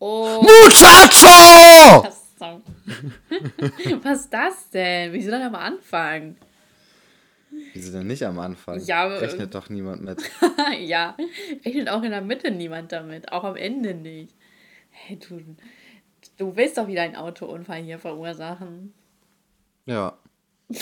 Oh. Muchacho! Was ist das denn? Wieso dann am Anfang? Wieso denn nicht am Anfang? Ja, Rechnet doch niemand mit. ja, rechnet auch in der Mitte niemand damit. Auch am Ende nicht. Hey, du, du willst doch wieder einen Autounfall hier verursachen. Ja.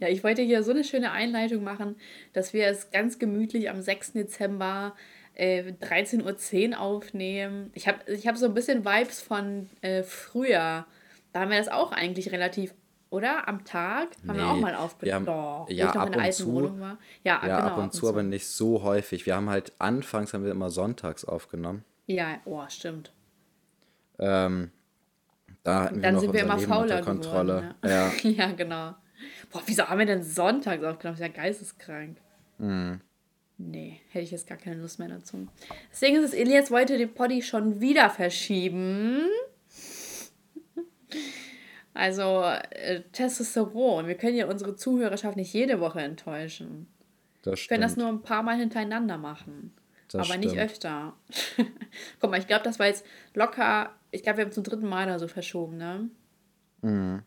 Ja, ich wollte hier so eine schöne Einleitung machen, dass wir es ganz gemütlich am 6. Dezember äh, 13.10 Uhr aufnehmen. Ich habe ich hab so ein bisschen Vibes von äh, früher. Da haben wir das auch eigentlich relativ, oder? Am Tag haben wir Nee, auch mal wir aufgenommen. Doch, ja, ich noch ab in der alten zu. Wohnung war. Ja, Ja, genau, ab und zu, aber nicht so häufig. Wir haben halt anfangs haben wir immer sonntags aufgenommen. Ja, oh, stimmt. Ähm, da hatten wir Dann noch sind wir immer Leben fauler Kontrolle. geworden. ne? Ja. ja, genau. Boah, wieso haben wir denn sonntags aufgenommen? Das ist ja geisteskrank. Mhm. Nee, hätte ich jetzt gar keine Lust mehr dazu. Deswegen ist es, Elias wollte den Poddy schon wieder verschieben. Also, äh, Testosteron. Wir können ja unsere Zuhörerschaft nicht jede Woche enttäuschen. Das Wir können das stimmt. nur ein paar Mal hintereinander machen. Das aber nicht stimmt. öfter. Guck mal, ich glaube, das war jetzt locker. Ich glaube, wir haben zum dritten Mal oder so verschoben, ne? Mhm.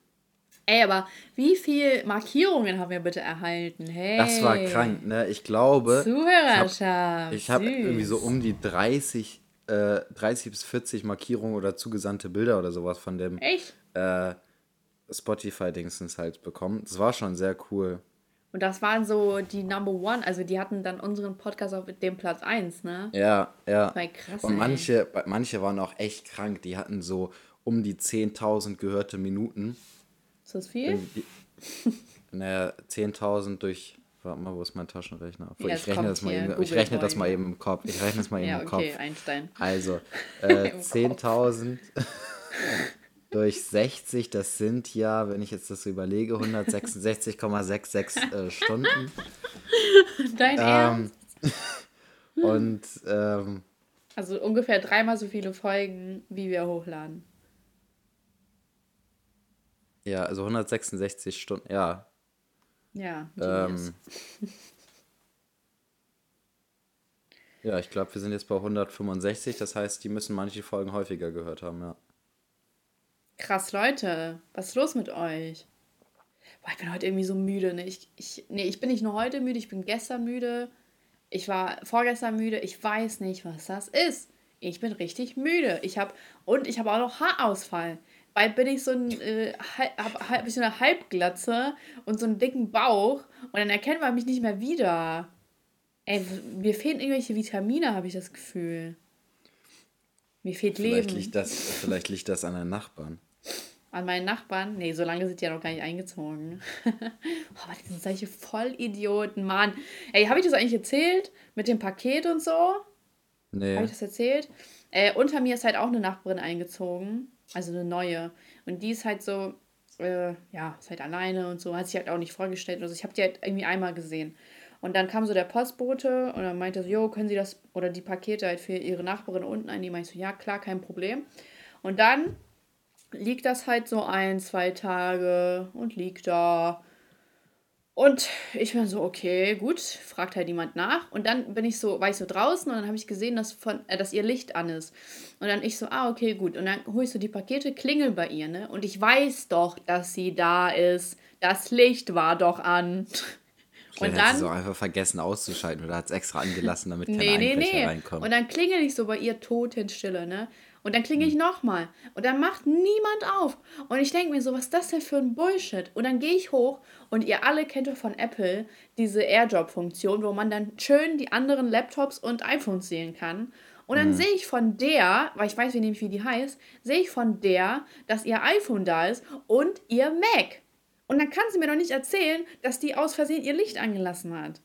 Ey, aber wie viel Markierungen haben wir bitte erhalten? Hey. Das war krank, ne? Ich glaube, Zuhörerschaft. ich habe süß. irgendwie so um die 30, äh, 30 bis 40 Markierungen oder zugesandte Bilder oder sowas von dem äh, Spotify-Dingsens halt bekommen. Das war schon sehr cool. Und das waren so die Number One. Also, die hatten dann unseren Podcast auf dem Platz 1, ne? Ja, ja. War krass, Und ey. manche, manche waren auch echt krank. Die hatten so um die 10.000 gehörte Minuten. Ist das viel? Naja, 10.000 durch. Warte mal, wo ist mein Taschenrechner? Obwohl, Ja, ich rechne das mal eben. Ich rechne das mal eben im Kopf. Ich rechne das mal eben Ja, im okay, Kopf. Einstein. Also, äh, Im Kopf. 10.000 durch 60, das sind ja, wenn ich jetzt das so überlege, 166,66 äh, Stunden. Dein Ernst? Ähm, und ähm, Also ungefähr dreimal so viele Folgen, wie wir hochladen. Ja, also 166 Stunden, ja. Ja. Ähm, ja, ich glaube, wir sind jetzt bei 165, das heißt, die müssen manche Folgen häufiger gehört haben, ja. Krass, Leute. Was ist los mit euch? Boah, ich bin heute irgendwie so müde. Ne? Ich, ich, nee, ich bin nicht nur heute müde, ich bin gestern müde. Ich war vorgestern müde. Ich weiß nicht, was das ist. Ich bin richtig müde. Ich habe und ich habe auch noch Haarausfall. Bald bin ich so ein äh, hab, hab ich so eine Halbglatze und so einen dicken Bauch und dann erkennt man mich nicht mehr wieder. Ey, mir fehlen irgendwelche Vitamine, habe ich das Gefühl. Mir fehlt Vielleicht Leben. liegt, das, vielleicht liegt das an den Nachbarn. An meinen Nachbarn? Nee, so lange sind die ja noch gar nicht eingezogen. oh, aber die sind solche Vollidioten, Mann. Ey, habe ich das eigentlich erzählt? Mit dem Paket und so? Nee. Habe ich das erzählt? Äh, unter mir ist halt auch eine Nachbarin eingezogen. Also eine neue. Und die ist halt so, äh, ja, ist halt alleine und so. Hat sich halt auch nicht vorgestellt. Also ich habe die halt irgendwie einmal gesehen. Und dann kam so der Postbote und dann meinte so, jo, können Sie das oder die Pakete halt für Ihre Nachbarin unten einnehmen? Ich so, ja, klar, kein Problem. Und dann liegt das halt so ein, zwei Tage und liegt da. Und ich bin so, okay, gut, fragt halt jemand nach. Und dann bin ich so, war ich so draußen und dann habe ich gesehen, dass, von, äh, dass ihr Licht an ist. Und dann ich so, ah, okay, gut. Und dann hole ich so die Pakete, klingel bei ihr, ne? Und ich weiß doch, dass sie da ist. Das Licht war doch an. Vielleicht Und hat sie dann. es auch einfach vergessen auszuschalten oder hat es extra angelassen, damit keine Nee, nee, Einbrecher nee. reinkommen. Und dann klingel ich so bei ihr Totenstille, ne? Und dann klingel ich nochmal. Und dann macht niemand auf. Und ich denke mir so, was ist das denn für ein Bullshit? Und dann gehe ich hoch und ihr alle kennt doch von Apple diese AirDrop-Funktion, wo man dann schön die anderen Laptops und iPhones sehen kann. Und dann sehe ich von der, weil ich weiß nämlich, wie die heißt, sehe ich von der, dass ihr iPhone da ist und ihr Mac. Und dann kann sie mir doch nicht erzählen, dass die aus Versehen ihr Licht angelassen hat.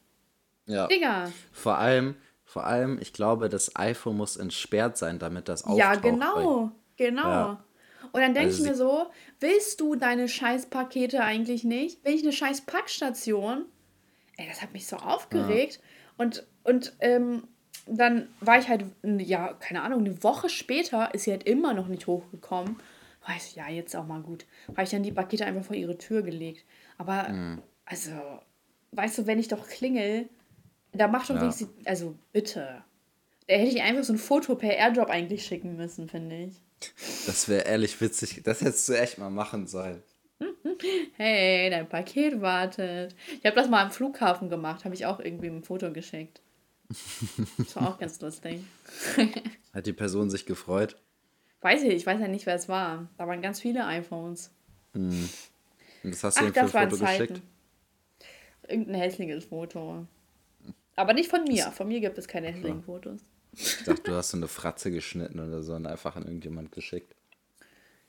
ja. Digga. Vor allem, vor allem, ich glaube, das iPhone muss entsperrt sein, damit das auftaucht. Ja, bei- genau, genau. Ja. Und dann denke Also ich mir so, willst du deine Scheißpakete eigentlich nicht? Will ich eine scheiß Packstation? Ey, das hat mich so aufgeregt. Und, und ähm, dann war ich halt, ja, keine Ahnung, eine Woche später ist sie halt immer noch nicht hochgekommen. Weiß ich, ja, jetzt auch mal gut. Habe ich dann die Pakete einfach vor ihre Tür gelegt. Aber, Mhm. also, weißt du, wenn ich doch klingel, da macht doch Ja. wenigstens, also bitte. Da hätte ich einfach so ein Foto per Airdrop eigentlich schicken müssen, finde ich. Das wäre ehrlich witzig. Das hättest du echt mal machen sollen. Hey, dein Paket wartet. Ich habe das mal am Flughafen gemacht, habe ich auch irgendwie ein Foto geschickt. Das war auch ganz lustig. Hat die Person sich gefreut? Weiß ich, ich weiß ja nicht, wer es war. Da waren ganz viele iPhones. Hm. Und das hast du Ach, ihm für ein Foto geschickt? Irgendein hässliches Foto. Aber nicht von mir. Von mir gibt es keine hässlichen Fotos. Ich dachte, du hast so eine Fratze geschnitten oder so und einfach an irgendjemand geschickt.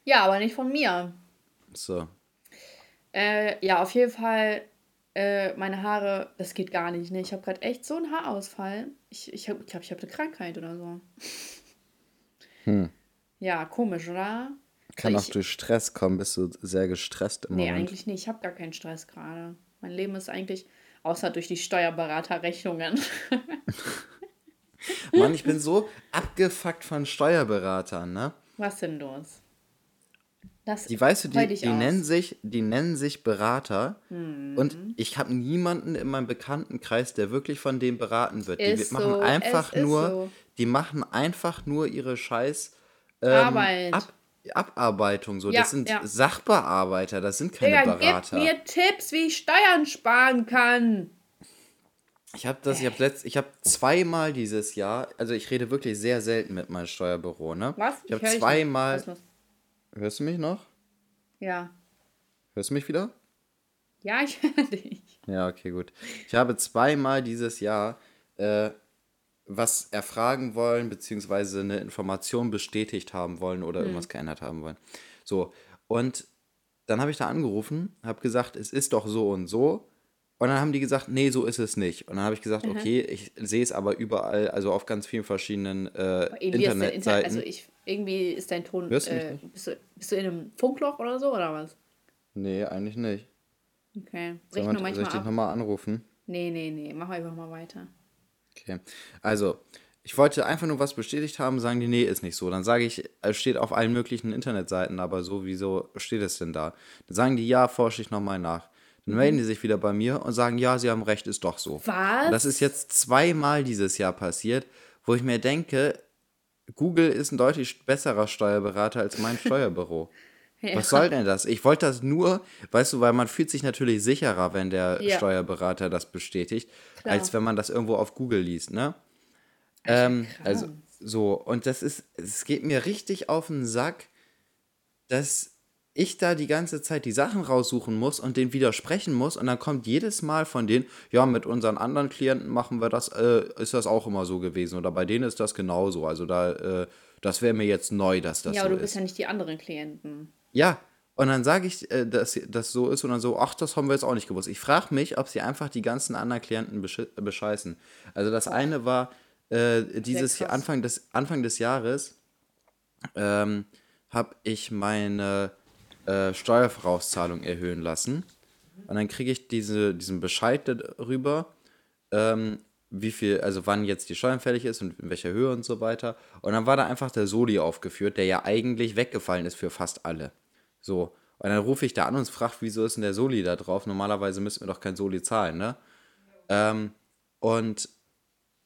Ja, aber nicht von mir. So. Äh, ja, auf jeden Fall, äh, meine Haare, das geht gar nicht. Ne? Ich habe gerade echt so einen Haarausfall. Ich ich glaube, ich, hab, ich habe eine Krankheit oder so. Hm. Ja, komisch, oder? Kann Weil auch ich, durch Stress kommen. Bist du sehr gestresst im nee, Moment? eigentlich nicht. Ich habe gar keinen Stress gerade. Mein Leben ist eigentlich, außer durch die Steuerberaterrechnungen. Mann, ich bin so abgefuckt von Steuerberatern, ne? Was denn los? Das Die weißt du, die, die nennen sich, die nennen sich Berater Hm. und ich habe niemanden in meinem Bekanntenkreis, der wirklich von dem beraten wird. Die Ist machen so, einfach es nur, so. die machen einfach nur ihre Scheiß ähm, Arbeit. Ab, Abarbeitung so. Ja, das sind ja. Sachbearbeiter, das sind keine Digga, gib Berater. mir Tipps, wie ich Steuern sparen kann. Ich habe das, ich habe letzt, ich habe zweimal dieses Jahr, also ich rede wirklich sehr selten mit meinem Steuerbüro, ne? Was? Ich habe zweimal. Hörst du mich noch? Ja. Hörst du mich wieder? Ja, ich höre dich. Ja, okay, gut. Ich habe zweimal dieses Jahr äh, was erfragen wollen, beziehungsweise eine Information bestätigt haben wollen oder irgendwas geändert haben wollen. So, und dann habe ich da angerufen, habe gesagt, es ist doch so und so. Und dann haben die gesagt, nee, so ist es nicht. Und dann habe ich gesagt, okay, ich sehe es aber überall, also auf ganz vielen verschiedenen äh, Internetseiten. also ich, irgendwie ist dein Ton. Hörst du mich äh, nicht? bist, du, bist du in einem Funkloch oder so oder was? nee, eigentlich nicht. Okay. Soll, man, soll ich dich nochmal anrufen? Nee, nee, nee. Mach einfach mal weiter. Okay. Also, ich wollte einfach nur was bestätigt haben, sagen die, nee, ist nicht so. Dann sage ich, es steht auf allen möglichen Internetseiten, aber so, wieso steht es denn da? Dann sagen die, ja, forsche ich nochmal nach. Dann melden die sich wieder bei mir und sagen, ja, sie haben recht, ist doch so. Was? Und das ist jetzt zweimal dieses Jahr passiert, wo ich mir denke, Google ist ein deutlich besserer Steuerberater als mein Steuerbüro. Was soll denn das? Ich wollte das nur, weißt du, weil man fühlt sich natürlich sicherer, wenn der Ja. Steuerberater das bestätigt, Klar. als wenn man das irgendwo auf Google liest, ne? Ähm, also so, und das ist, es geht mir richtig auf den Sack, dass ich da die ganze Zeit die Sachen raussuchen muss und denen widersprechen muss und dann kommt jedes Mal von denen, ja, mit unseren anderen Klienten machen wir das, äh, ist das auch immer so gewesen oder bei denen ist das genauso. Also da, äh, das wäre mir jetzt neu, dass das ja, so aber du ist. bist ja nicht die anderen Klienten. Ja, und dann sage ich, äh, dass das so ist und dann so, ach, das haben wir jetzt auch nicht gewusst. Ich frage mich, ob sie einfach die ganzen anderen Klienten beschi- bescheißen. Also das eine war äh, dieses. Anfang des, Anfang des Jahres ähm, habe ich meine äh, Steuervorauszahlung erhöhen lassen. Und dann kriege ich diese, diesen Bescheid darüber, ähm, wie viel, also wann jetzt die Steuern fällig ist und in welcher Höhe und so weiter. Und dann war da einfach der Soli aufgeführt, der ja eigentlich weggefallen ist für fast alle. So. Und dann rufe ich da an und frage, wieso ist denn der Soli da drauf? Normalerweise müssten wir doch kein Soli zahlen, ne? Ähm, und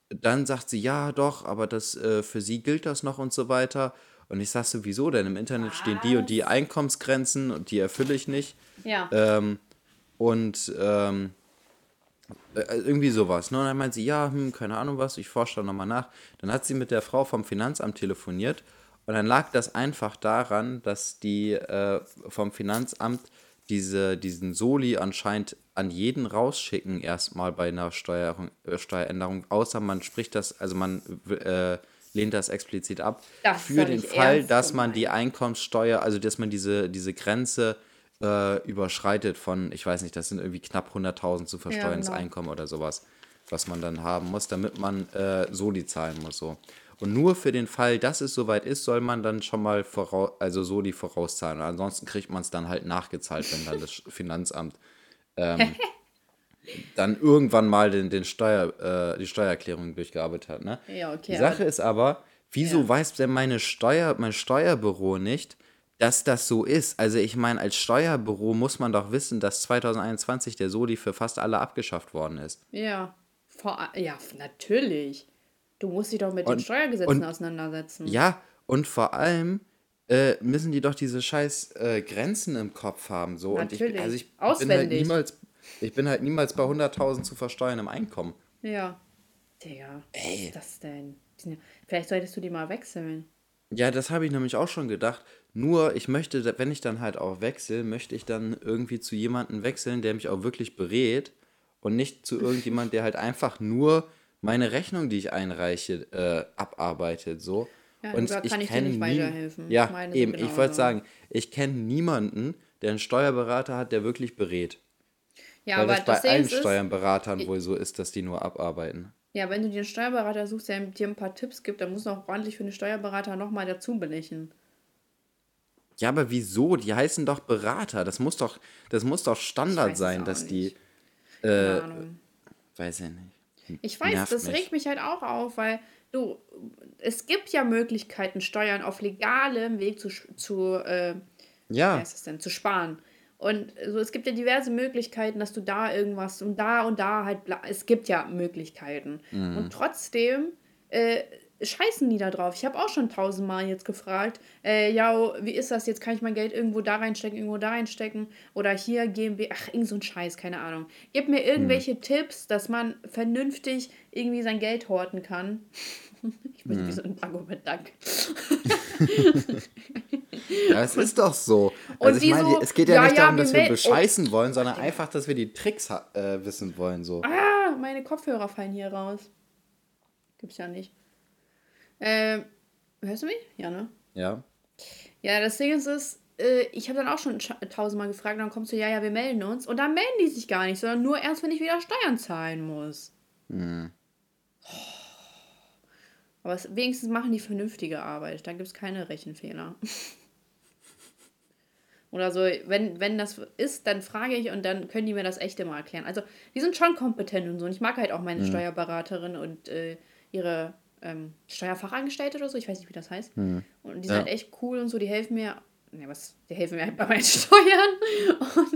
dann sagt sie, ja, doch, aber das äh, für sie gilt das noch und so weiter. Und ich sag so, wieso denn? Im Internet stehen die und die Einkommensgrenzen und die erfülle ich nicht. Ja. Ähm, und ähm, äh, irgendwie sowas. Ne? Und dann meint sie, ja, hm, keine Ahnung was, ich forsche da nochmal nach. Dann hat sie mit der Frau vom Finanzamt telefoniert und dann lag das einfach daran, dass die äh, vom Finanzamt diese, diesen Soli anscheinend an jeden rausschicken, erstmal bei einer Steuerung, äh, Steueränderung, außer man spricht das, also man äh, lehnt das explizit ab, Das für den Fall, dass man die Einkommenssteuer, also dass man diese, diese Grenze äh, überschreitet von, ich weiß nicht, das sind irgendwie knapp 100.000 zu versteuerndes genau. Einkommen oder sowas, was man dann haben muss, damit man äh, Soli zahlen muss. So. Und nur für den Fall, dass es soweit ist, soll man dann schon mal voraus, also Soli vorauszahlen. Und ansonsten kriegt man es dann halt nachgezahlt, wenn dann das Finanzamt ähm, dann irgendwann mal den, den Steuer, äh, die Steuererklärung durchgearbeitet hat. Ne? Ja, okay, Die Sache aber- ist aber, wieso Ja. weiß denn meine Steuer, mein Steuerbüro nicht, dass das so ist? Also ich meine, als Steuerbüro muss man doch wissen, dass 2021 der Soli für fast alle abgeschafft worden ist. Ja. Vor, ja, natürlich. Du musst dich doch mit und, den Steuergesetzen und, auseinandersetzen. Ja, und vor allem äh, müssen die doch diese scheiß äh, Grenzen im Kopf haben. So. Natürlich. Und ich, also ich Auswendig. bin halt niemals, ich bin halt niemals bei 100.000 zu versteuern im Einkommen. Ja. Digga, was ist das denn? Vielleicht solltest du die mal wechseln. Ja, das habe ich nämlich auch schon gedacht. Nur, ich möchte, wenn ich dann halt auch wechsle, möchte ich dann irgendwie zu jemandem wechseln, der mich auch wirklich berät und nicht zu irgendjemand, der halt einfach nur meine Rechnung, die ich einreiche, äh, abarbeitet. So. Ja, und ich kann ich dir nicht weiterhelfen. Ja, Meine eben, ich wollte sagen, ich kenne niemanden, der einen Steuerberater hat, der wirklich berät. Ja, Weil aber das bei das allen Steuerberatern wohl so ist, dass die nur abarbeiten. Ja, wenn du dir einen Steuerberater suchst, der dir ein paar Tipps gibt, dann musst du auch ordentlich für den Steuerberater nochmal dazu belechen. Ja, aber wieso? Die heißen doch Berater. Das muss doch, das muss doch Standard sein, dass nicht. die. Äh, Ahnung. Weiß ich nicht. Ich weiß, Nervt das mich. regt mich halt auch auf, weil du, es gibt ja Möglichkeiten, Steuern auf legalem Weg zu, zu äh, ja. wie heißt das denn, zu sparen. Und so, es gibt ja diverse Möglichkeiten, dass du da irgendwas und da und da halt, es gibt ja Möglichkeiten. Mhm. Und trotzdem äh, scheißen die da drauf. Ich habe auch schon tausendmal jetzt gefragt, äh, ja, wie ist das jetzt? Kann ich mein Geld irgendwo da reinstecken, irgendwo da reinstecken? Oder hier GmbH, ach, irgend so ein Scheiß, keine Ahnung. Gib mir irgendwelche mhm. Tipps, dass man vernünftig irgendwie sein Geld horten kann. Ich bin mhm. wie so ein Dagobert Duck. ja, es ist doch so. Also ich meine, so, es geht ja, ja nicht darum, dass wir bescheißen oh. wollen, sondern einfach, dass wir die Tricks äh, wissen wollen. So. Ah, meine Kopfhörer fallen hier raus. Gibt's ja nicht. Äh, hörst du mich? Ja, ne? Ja. Ja, das Ding ist, ist äh, ich habe dann auch schon tausendmal gefragt, dann kommst du, ja, ja, wir melden uns. Und dann melden die sich gar nicht, sondern nur erst, wenn ich wieder Steuern zahlen muss. Hm. Oh. Aber es, wenigstens machen die vernünftige Arbeit. Da gibt es keine Rechenfehler. Oder so, wenn, wenn das ist, dann frage ich und dann können die mir das echte mal erklären. Also, die sind schon kompetent und so. Und ich mag halt auch meine mhm. Steuerberaterin und äh, ihre ähm, Steuerfachangestellte oder so. Ich weiß nicht, wie das heißt. Mhm. Und die sind ja. halt echt cool und so. Die helfen mir. Ne, was? Die helfen mir halt bei meinen Steuern.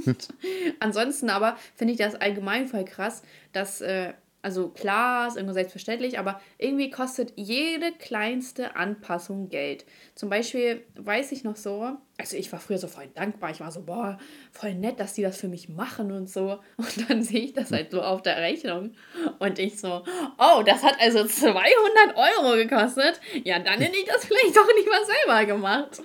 Und ansonsten aber finde ich das allgemein voll krass, dass. Äh, also klar, ist irgendwo selbstverständlich, aber irgendwie kostet jede kleinste Anpassung Geld. Zum Beispiel weiß ich noch so, also ich war früher so voll dankbar, ich war so, boah, voll nett, dass die das für mich machen und so. Und dann sehe ich das halt so auf der Rechnung und ich so, oh, das hat also 200 Euro gekostet. Ja, dann hätte ich das vielleicht doch nicht mal selber gemacht.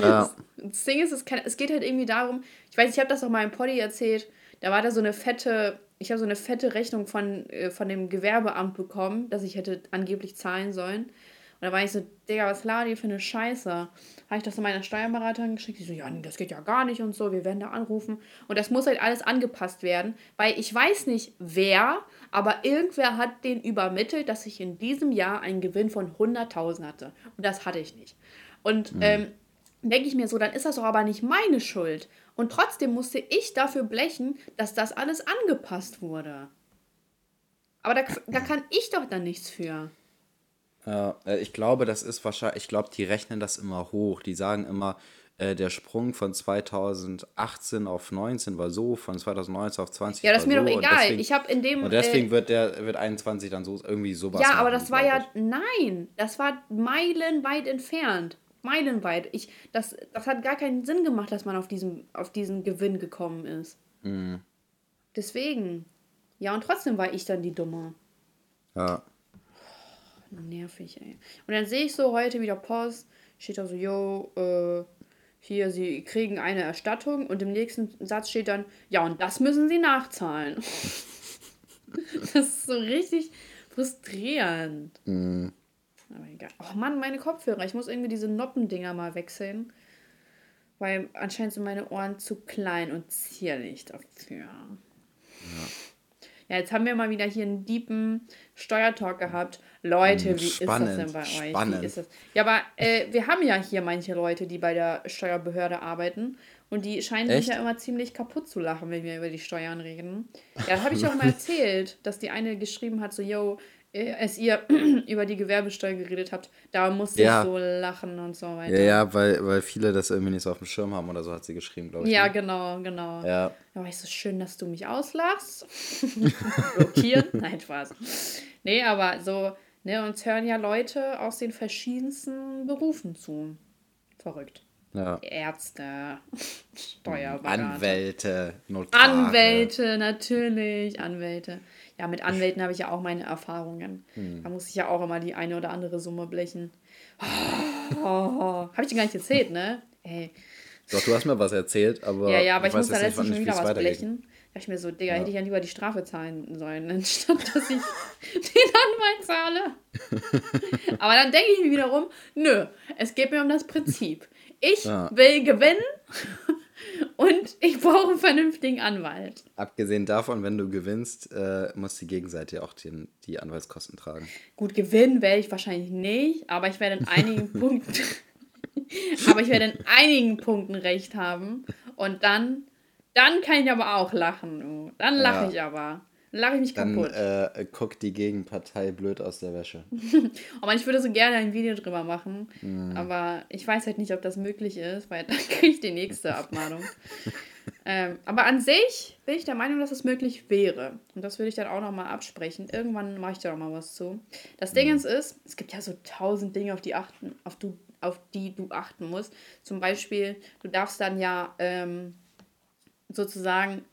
Ja. Das Ding ist, es, kann, es geht halt irgendwie darum, ich weiß, ich habe das auch mal im Poddy erzählt, da war da so eine fette ich habe so eine fette Rechnung von, äh, von dem Gewerbeamt bekommen, dass ich hätte angeblich zahlen sollen. Und da war ich so, Digga, was ladet ihr für eine Scheiße? Habe ich das zu meiner Steuerberaterin geschickt? Die so, ja, das geht ja gar nicht und so, wir werden da anrufen. Und das muss halt alles angepasst werden, weil ich weiß nicht wer, aber irgendwer hat den übermittelt, dass ich in diesem Jahr einen Gewinn von 100.000 hatte. Und das hatte ich nicht. Und mhm. ähm, denke ich mir so, dann ist das doch aber nicht meine Schuld. Und trotzdem musste ich dafür blechen, dass das alles angepasst wurde. Aber da, da kann ich doch dann nichts für. Ja, äh, ich glaube, das ist wahrscheinlich, ich glaube, die rechnen das immer hoch. Die sagen immer, äh, der Sprung von 2018 auf 19 war so, von 2019 auf 20 Ja, das ist mir so. doch egal. Deswegen, ich habe in dem. Und deswegen äh, wird der wird 21 dann so irgendwie sowas. Ja, aber das war ja. Nein, das war meilenweit entfernt meilenweit. Ich, das, das hat gar keinen Sinn gemacht, dass man auf diesen, auf diesen Gewinn gekommen ist. Mhm. Deswegen. Ja, und trotzdem war ich dann die Dumme. Ja. Oh, nervig, ey. Und dann sehe ich so heute wieder Post, steht da so, yo, äh, hier, sie kriegen eine Erstattung und im nächsten Satz steht dann, ja, und das müssen sie nachzahlen. das ist so richtig frustrierend. Mhm. Aber egal. Oh Mann, meine Kopfhörer. Ich muss irgendwie diese Noppendinger mal wechseln. Weil anscheinend sind meine Ohren zu klein und zierlich dafür. Ja. Ja, jetzt haben wir mal wieder hier einen deepen Steuertalk gehabt. Leute, wie Spannend. ist das denn bei euch? Spannend. Wie ist das? Ja, aber äh, wir haben ja hier manche Leute, die bei der Steuerbehörde arbeiten. Und die scheinen Echt? sich ja immer ziemlich kaputt zu lachen, wenn wir über die Steuern reden. Ja, das habe ich auch mal erzählt, dass die eine geschrieben hat, so, yo, als ihr über die Gewerbesteuer geredet habt, da musste ja. ich so lachen und so weiter. Ja, ja, weil, weil viele das irgendwie nicht so auf dem Schirm haben oder so hat sie geschrieben, glaube ich. Ja, ne? genau, genau. Ja. Da war ich so schön, dass du mich auslachst. Blockieren? Nein, Spaß. Nee, aber so, Ne, uns hören ja Leute aus den verschiedensten Berufen zu. Verrückt. Ja. Ärzte, Steuerberater. Anwälte, Notare. Anwälte, natürlich, Anwälte. Ja, mit Anwälten habe ich ja auch meine Erfahrungen. Hm. Da muss ich ja auch immer die eine oder andere Summe blechen. Oh, habe ich dir gar nicht erzählt, ne? Ey. Doch, du hast mir was erzählt, aber. Ja, ja, aber ich, muss da letztens schon wie wieder was blechen. Da ich mir so, Digga, Ja. hätte ich ja lieber die Strafe zahlen sollen, anstatt dass ich den Anwalt zahle. aber dann denke ich mir wiederum, nö, es geht mir um das Prinzip. Ich Ja. will gewinnen und ich brauche einen vernünftigen Anwalt. Abgesehen davon, wenn du gewinnst, äh, muss die Gegenseite auch die, die Anwaltskosten tragen. Gut, gewinnen werde ich wahrscheinlich nicht, aber ich werde in einigen Punkten, aber ich werde in einigen Punkten recht haben. Und dann, dann kann ich aber auch lachen. Dann lache Ja. ich aber. Dann lache ich mich Dann kaputt. äh, guckt die Gegenpartei blöd aus der Wäsche. Aber ich würde so gerne ein Video drüber machen. Mhm. Aber ich weiß halt nicht, ob das möglich ist, weil dann kriege ich die nächste Abmahnung. ähm, aber an sich bin ich der Meinung, dass es möglich wäre. Und das würde ich dann auch nochmal absprechen. Irgendwann mache ich da nochmal was zu. Das Ding Mhm. ist, ist, es gibt ja so tausend Dinge, auf die, achten, auf, du, auf die du achten musst. Zum Beispiel, du darfst dann ja ähm, sozusagen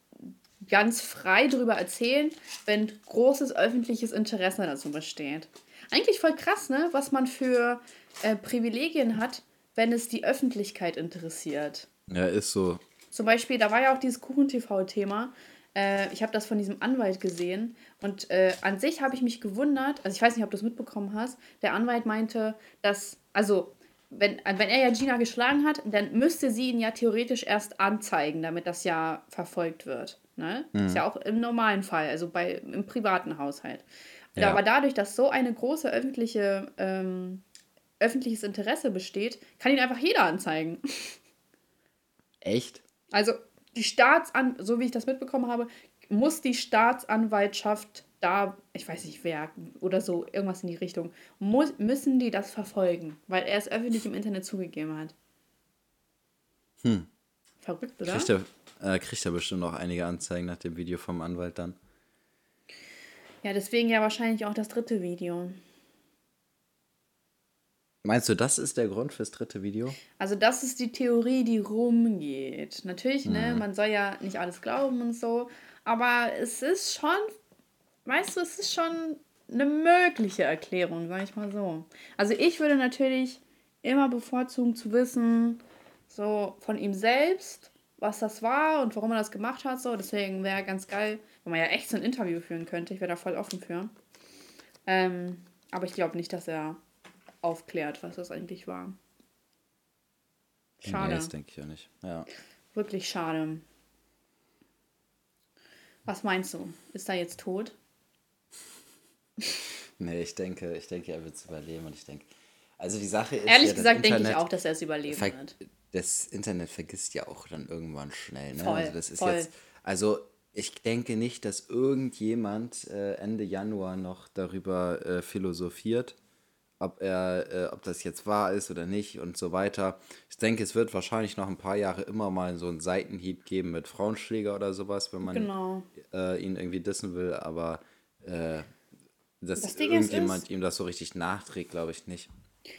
ganz frei darüber erzählen, wenn großes öffentliches Interesse dazu besteht. Eigentlich voll krass, ne? Was man für äh, Privilegien hat, wenn es die Öffentlichkeit interessiert. Ja, ist so. Zum Beispiel, da war ja auch dieses Kuchen-TV-Thema. Äh, ich habe das von diesem Anwalt gesehen. Und äh, an sich habe ich mich gewundert, also ich weiß nicht, ob du es mitbekommen hast, der Anwalt meinte, dass, also, wenn, wenn er ja Gina geschlagen hat, dann müsste sie ihn ja theoretisch erst anzeigen, damit das ja verfolgt wird. Ne? Ist ja auch im normalen Fall, also bei, im privaten Haushalt. Ja. Aber dadurch, dass so eine große öffentliche, ähm, öffentliches Interesse besteht, kann ihn einfach jeder anzeigen. Echt? Also die Staatsan, so wie ich das mitbekommen habe, muss die Staatsanwaltschaft da, ich weiß nicht wer oder so, irgendwas in die Richtung, muss, müssen die das verfolgen, weil er es öffentlich im Internet zugegeben hat. Hm. Verrückt, oder? Er, äh, kriegt er bestimmt auch einige Anzeigen nach dem Video vom Anwalt dann. Ja, deswegen ja wahrscheinlich auch das dritte Video. Meinst du, das ist der Grund fürs dritte Video? Also das ist die Theorie, die rumgeht. Natürlich, ne, man soll ja nicht alles glauben und so, aber es ist schon, weißt du, es ist schon eine mögliche Erklärung, sag ich mal so. Also ich würde natürlich immer bevorzugen zu wissen, so von ihm selbst, was das war und warum er das gemacht hat, so. Deswegen wäre ganz geil, wenn man ja echt so ein Interview führen könnte. Ich wäre da voll offen für. Ähm, aber ich glaube nicht, dass er aufklärt, was das eigentlich war. Schade. Nee, das denke ich auch nicht. Ja. Wirklich schade. Was meinst du? Ist er jetzt tot? Nee, ich denke, ich denke, er wird es überleben und ich denke. Also die Sache ist. Ehrlich ja, gesagt denke ich auch, dass er es überleben wird. Das Internet vergisst ja auch dann irgendwann schnell. Ne? Voll, also das ist voll. jetzt. Also ich denke nicht, dass irgendjemand äh, Ende Januar noch darüber äh, philosophiert, ob er, äh, ob das jetzt wahr ist oder nicht und so weiter. Ich denke, es wird wahrscheinlich noch ein paar Jahre immer mal so einen Seitenhieb geben mit Frauenschläger oder sowas, wenn man Genau. äh, ihn irgendwie dissen will, aber äh, dass Das irgendjemand ist- ihm das so richtig nachträgt, glaube ich nicht.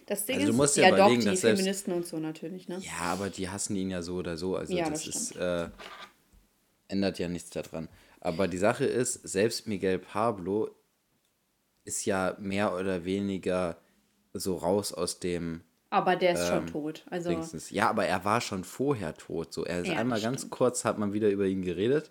Das Ding Also du ist, musst dir ja doch, überlegen, die dass selbst- Feministen und so natürlich, ne? Ja, aber die hassen ihn ja so oder so. Also Ja, das, das ist äh, ändert ja nichts daran. Aber die Sache ist, selbst Miguel Pablo ist ja mehr oder weniger so raus aus dem Aber der ist Ähm, schon tot. Also, Dingsens. Ja, aber er war schon vorher tot. So, er ist Ja, einmal ganz stimmt. kurz hat man wieder über ihn geredet.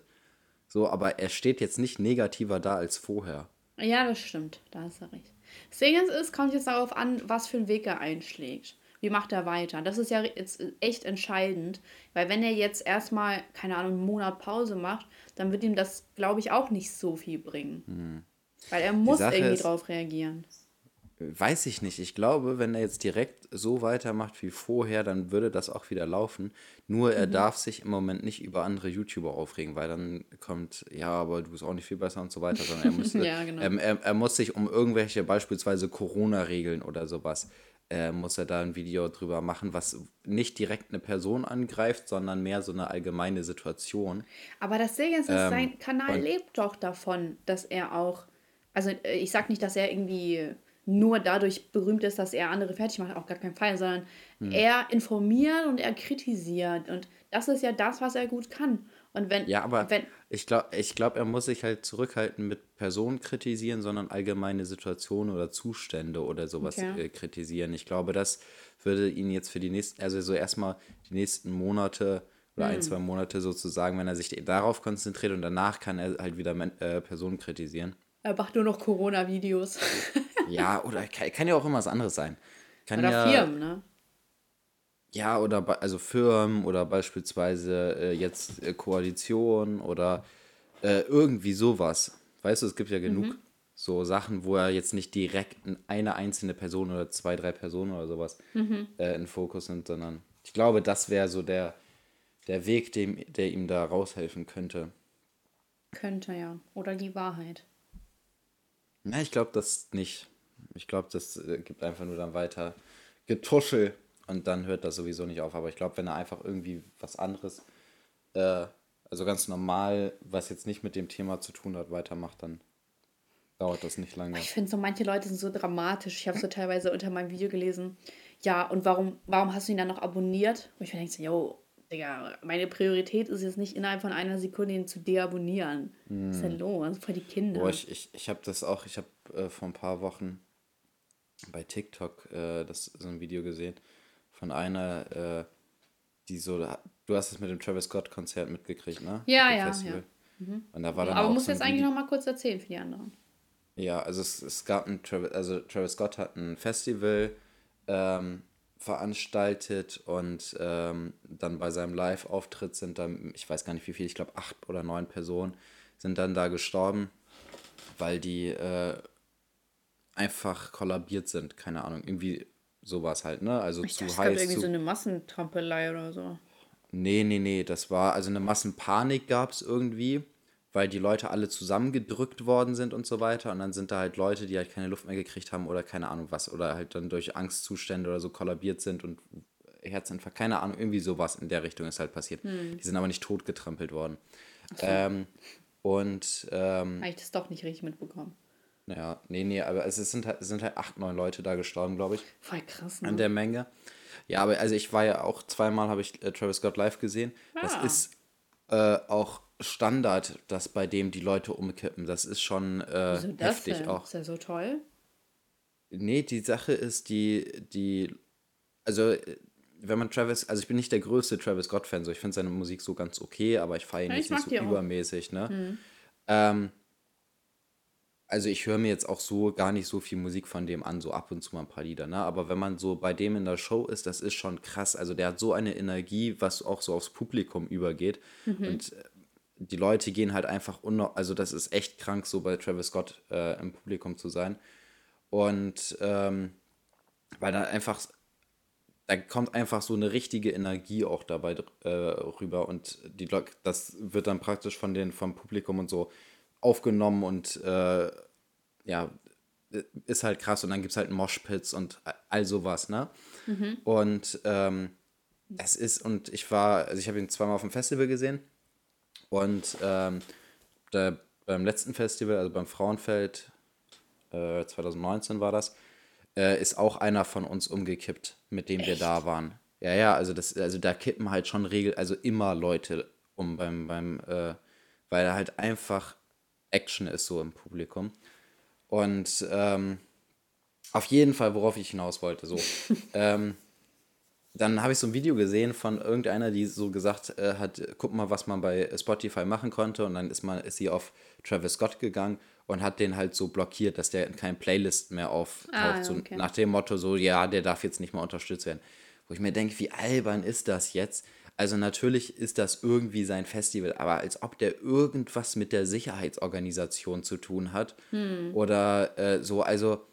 So, aber er steht jetzt nicht negativer da als vorher. ja, das stimmt. Da hast du recht. Das Ding ist, es kommt jetzt darauf an, was für einen Weg er einschlägt. Wie macht er weiter? Das ist ja jetzt echt entscheidend, weil wenn er jetzt erstmal, keine Ahnung, einen Monat Pause macht, dann wird ihm das, glaube ich, auch nicht so viel bringen. Weil er muss irgendwie ist- drauf reagieren. Weiß ich nicht. Ich glaube, wenn er jetzt direkt so weitermacht wie vorher, dann würde das auch wieder laufen. Nur Mhm. er darf sich im Moment nicht über andere YouTuber aufregen, weil dann kommt, ja, aber du bist auch nicht viel besser und so weiter, sondern er muss, Ja, genau. ähm, er, er muss sich um irgendwelche beispielsweise Corona-Regeln oder sowas, äh, muss er da ein Video drüber machen, was nicht direkt eine Person angreift, sondern mehr so eine allgemeine Situation. Aber das Ding ist, Ähm, sein Kanal lebt doch davon, dass er auch, also äh, ich sag nicht, dass er irgendwie nur dadurch berühmt ist, dass er andere fertig macht, auf gar keinen Fall, sondern hm. er informiert und er kritisiert. Und das ist ja das, was er gut kann. Und wenn. Ja, aber wenn, ich glaube, ich glaub, er muss sich halt zurückhalten mit Personen kritisieren, sondern allgemeine Situationen oder Zustände oder sowas okay. äh, kritisieren. Ich glaube, das würde ihn jetzt für die nächsten, also so erstmal die nächsten Monate oder hm. ein, zwei Monate sozusagen, wenn er sich darauf konzentriert und danach kann er halt wieder äh, Personen kritisieren. Er macht nur noch Corona-Videos. ja, oder kann, kann, ja auch immer was anderes sein. Kann oder ja, Firmen, ne? Ja, oder also Firmen oder beispielsweise äh, jetzt äh, Koalition oder äh, irgendwie sowas. Weißt du, es gibt ja genug mhm. so Sachen, wo er jetzt nicht direkt eine einzelne Person oder zwei, drei Personen oder sowas mhm. äh, in Fokus sind, sondern ich glaube, das wäre so der, der Weg, dem, der ihm da raushelfen könnte. Könnte, ja. Oder die Wahrheit. Na, ich glaube das nicht. Ich glaube, das äh, gibt einfach nur dann weiter Getuschel und dann hört das sowieso nicht auf. Aber ich glaube, wenn er einfach irgendwie was anderes, äh, also ganz normal, was jetzt nicht mit dem Thema zu tun hat, weitermacht, dann dauert das nicht lange. Ich finde so, manche Leute sind so dramatisch. Ich habe so teilweise unter meinem Video gelesen, ja, und warum, warum hast du ihn dann noch abonniert? Und ich denke so, yo, Digga, meine Priorität ist jetzt nicht innerhalb von einer Sekunde ihn zu deabonnieren. Mm. Was ist denn los? Für die Kinder. Boah, ich, ich, ich habe das auch, ich habe äh, vor ein paar Wochen bei TikTok äh, das, so ein Video gesehen von einer, äh, die so, du hast es mit dem Travis Scott Konzert mitgekriegt, ne? Ja, ja, Festival. ja. Mhm. Und da war dann Aber musst du jetzt eigentlich noch mal kurz erzählen für die anderen. Ja, also es, es gab ein Travis, also Travis Scott hat ein Festival ähm, veranstaltet und ähm, dann bei seinem Live-Auftritt sind dann, ich weiß gar nicht wie viele, ich glaube acht oder neun Personen sind dann da gestorben, weil die äh, einfach kollabiert sind, keine Ahnung, irgendwie sowas halt, ne? Also ich zu dachte, heiß. irgendwie zu... so eine Massentrampelei oder so. Nee, nee, nee, das war, also eine Massenpanik gab es irgendwie, weil die Leute alle zusammengedrückt worden sind und so weiter. Und dann sind da halt Leute, die halt keine Luft mehr gekriegt haben oder keine Ahnung was, oder halt dann durch Angstzustände oder so kollabiert sind und Herzinfarkt, keine Ahnung, irgendwie sowas in der Richtung ist halt passiert. Hm. Die sind aber nicht totgetrampelt worden. So. Ähm, und. Ähm, Habe ich das doch nicht richtig mitbekommen. Ja, nee, nee, aber es sind halt, es sind halt acht, neun Leute da gestorben, glaube ich. Voll krass, ne? An der Menge. Ja, aber also ich war ja auch zweimal, habe ich äh, Travis Scott live gesehen. Ah. Das ist äh, auch Standard, dass bei dem die Leute umkippen. Das ist schon äh, Wieso das heftig denn? auch. Ist ja so toll? Nee, die Sache ist, die, die, also wenn man Travis, also ich bin nicht der größte Travis Scott-Fan, so ich finde seine Musik so ganz okay, aber ich feiere ihn ja, nicht, nicht so übermäßig, ne? Hm. Ähm, also ich höre mir jetzt auch so gar nicht so viel Musik von dem an, so ab und zu mal ein paar Lieder, ne? Aber wenn man so bei dem in der Show ist, das ist schon krass. Also der hat so eine Energie, was auch so aufs Publikum übergeht. Mhm. Und äh, die Leute gehen halt einfach unno also das ist echt krank, so bei Travis Scott äh, im Publikum zu sein. Und ähm, weil da einfach, da kommt einfach so eine richtige Energie auch dabei äh, rüber und die das wird dann praktisch von den, vom Publikum und so aufgenommen und äh, ja, ist halt krass. Und dann gibt es halt Moshpits und all sowas, ne? Mhm. Und ähm, es ist, und ich war, also ich habe ihn zweimal auf dem Festival gesehen und ähm, der, beim letzten Festival, also beim Frauenfeld, äh, 2019 war das, äh, ist auch einer von uns umgekippt, mit dem Echt? wir da waren. Ja, ja, also das, also da kippen halt schon regel, also immer Leute um beim, beim, äh, weil er halt einfach Action ist so im Publikum. Und ähm, auf jeden Fall, worauf ich hinaus wollte, so. ähm, dann habe ich so ein Video gesehen von irgendeiner, die so gesagt äh, hat, guck mal, was man bei Spotify machen konnte. Und dann ist, man, ist sie auf Travis Scott gegangen und hat den halt so blockiert, dass der in keinen Playlist mehr auftaucht. Ah, so okay. nach dem Motto, so, ja, der darf jetzt nicht mehr unterstützt werden. Wo ich mir denke, wie albern ist das jetzt? Also natürlich ist das irgendwie sein Festival, aber als ob der irgendwas mit der Sicherheitsorganisation zu tun hat. Hm. Oder äh, so, also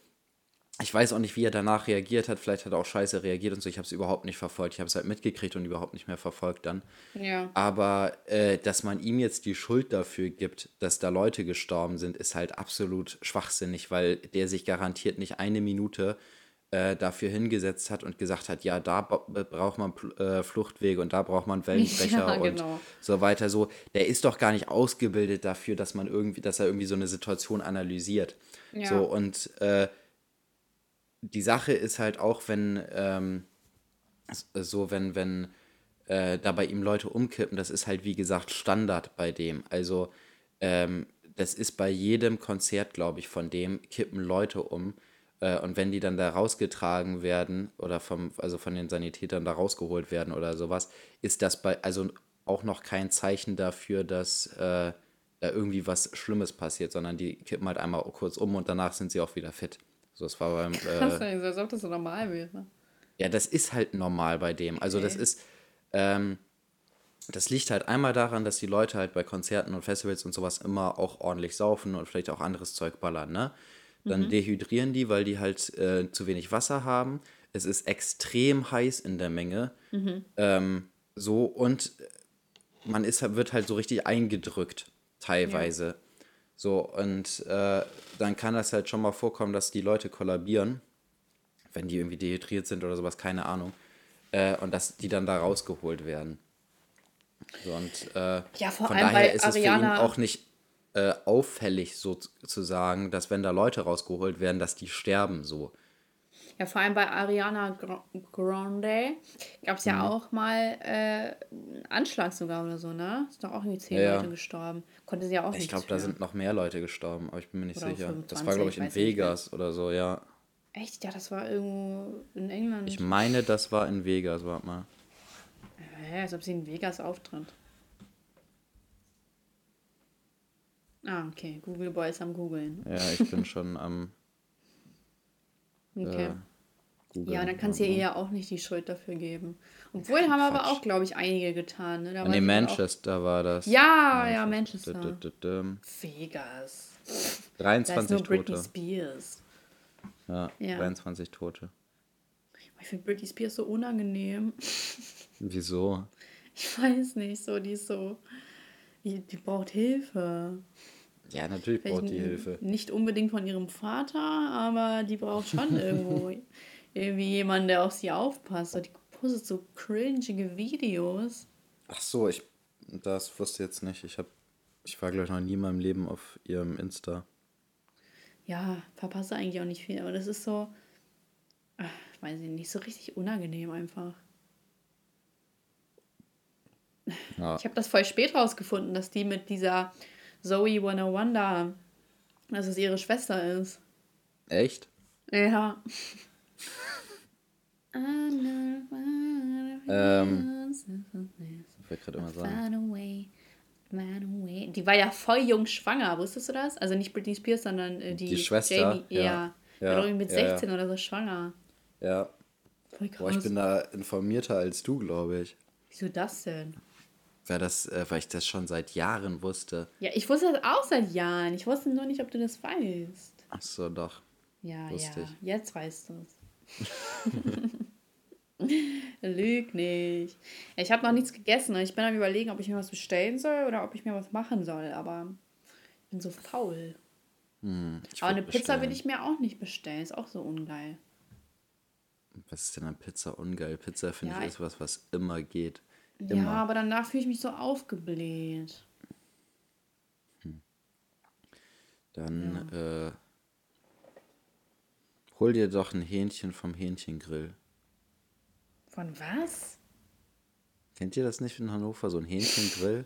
ich weiß auch nicht, wie er danach reagiert hat. Vielleicht hat er auch scheiße reagiert und so. Ich habe es überhaupt nicht verfolgt. Ich habe es halt mitgekriegt und überhaupt nicht mehr verfolgt dann. Ja. Aber äh, dass man ihm jetzt die Schuld dafür gibt, dass da Leute gestorben sind, ist halt absolut schwachsinnig, weil der sich garantiert nicht eine Minute äh, dafür hingesetzt hat und gesagt hat, ja, da braucht man äh, Fluchtwege und da braucht man Wellenbrecher ja, genau. und so weiter. So, der ist doch gar nicht ausgebildet dafür, dass man irgendwie, dass er irgendwie so eine Situation analysiert. Ja. So und äh, die Sache ist halt auch, wenn, ähm, so, wenn, wenn äh, da bei ihm Leute umkippen, das ist halt wie gesagt Standard bei dem. Also, ähm, das ist bei jedem Konzert, glaube ich, von dem kippen Leute um. Äh, und wenn die dann da rausgetragen werden oder vom, also von den Sanitätern da rausgeholt werden oder sowas, ist das bei, also auch noch kein Zeichen dafür, dass äh, da irgendwie was Schlimmes passiert, sondern die kippen halt einmal kurz um und danach sind sie auch wieder fit. So, es war beim. Äh, Krass, als ob das so normal wäre. Ja, das ist halt normal bei dem. Also, das ist. Ähm, das liegt halt einmal daran, dass die Leute halt bei Konzerten und Festivals und sowas immer auch ordentlich saufen und vielleicht auch anderes Zeug ballern, ne? Dann mhm. dehydrieren die, weil die halt äh, zu wenig Wasser haben. Es ist extrem heiß in der Menge. Mhm. Ähm, so, und man ist, wird halt so richtig eingedrückt, teilweise. Ja. So, und äh, dann kann das halt schon mal vorkommen, dass die Leute kollabieren, wenn die irgendwie dehydriert sind oder sowas, keine Ahnung. Äh, und dass die dann da rausgeholt werden. So, und äh, ja, von daher ist es für ihn auch nicht äh, auffällig sozusagen, dass wenn da Leute rausgeholt werden, dass die sterben so. Ja, vor allem bei Ariana Grande gab es ja mhm. auch mal äh, einen Anschlag sogar oder so, ne? Ist doch auch irgendwie zehn ja, Leute gestorben. Konnte sie ja auch nicht. Ich glaube, da sind noch mehr Leute gestorben, aber ich bin mir nicht oder sicher. 25, das war, glaube ich, in Vegas oder so, ja. Echt? Ja, das war irgendwo in England. Ich meine, das war in Vegas, warte mal. Ja, als ob sie in Vegas auftritt. Ah, okay. Google Boys am Googeln. Ja, ich bin schon am. Okay. Äh, ja, dann kann es ja ihr auch nicht die Schuld dafür geben. Obwohl haben Quatsch. aber auch, glaube ich, einige getan. Ne? Da nee, Manchester auch... war das. Ja, ja, Manchester. Vegas. 23 da ist nur Tote. Britney Spears. Ja, ja, 23 Tote. Ich finde Britney Spears so unangenehm. Wieso? Ich weiß nicht, so, die ist so. Die, die braucht Hilfe. Ja, natürlich Vielleicht braucht die Hilfe. Nicht unbedingt von ihrem Vater, aber die braucht schon irgendwo irgendwie jemanden, der auf sie aufpasst. Die postet so cringige Videos. Ach so, ich das wusste jetzt nicht. Ich habe ich war glaube ich noch nie in meinem Leben auf ihrem Insta. Ja, verpasse eigentlich auch nicht viel, aber das ist so ach, weiß ich nicht, so richtig unangenehm einfach. Ja. Ich habe das voll spät rausgefunden, dass die mit dieser Zoe 101 da, dass es ihre Schwester ist. Echt? Ja. ähm, ich gerade immer sagen. Die war ja voll jung schwanger, wusstest du das? Also nicht Britney Spears, sondern äh, die, die Schwester. Jamie, ja. ja. ja. War irgendwie mit 16 ja, oder so schwanger. Ja. Voll krass. Boah, ich bin da informierter als du, glaube ich. Wieso das denn? Weil, das, äh, weil ich das schon seit Jahren wusste. Ja, ich wusste das auch seit Jahren. Ich wusste nur nicht, ob du das weißt. Ach so, doch. Ja, wusste ja. Ich. Jetzt weißt du es. Lüg nicht. Ich habe noch nichts gegessen. Ich bin am überlegen, ob ich mir was bestellen soll oder ob ich mir was machen soll. Aber ich bin so faul. Hm, aber eine bestellen. Pizza will ich mir auch nicht bestellen. Ist auch so ungeil. Was ist denn an Pizza ungeil? Pizza finde ja, ich ist was, was immer geht. Immer. Ja, aber danach fühle ich mich so aufgebläht. Hm. Dann ja. äh, hol dir doch ein Hähnchen vom Hähnchengrill. Von was? Kennt ihr das nicht in Hannover, so ein Hähnchengrill?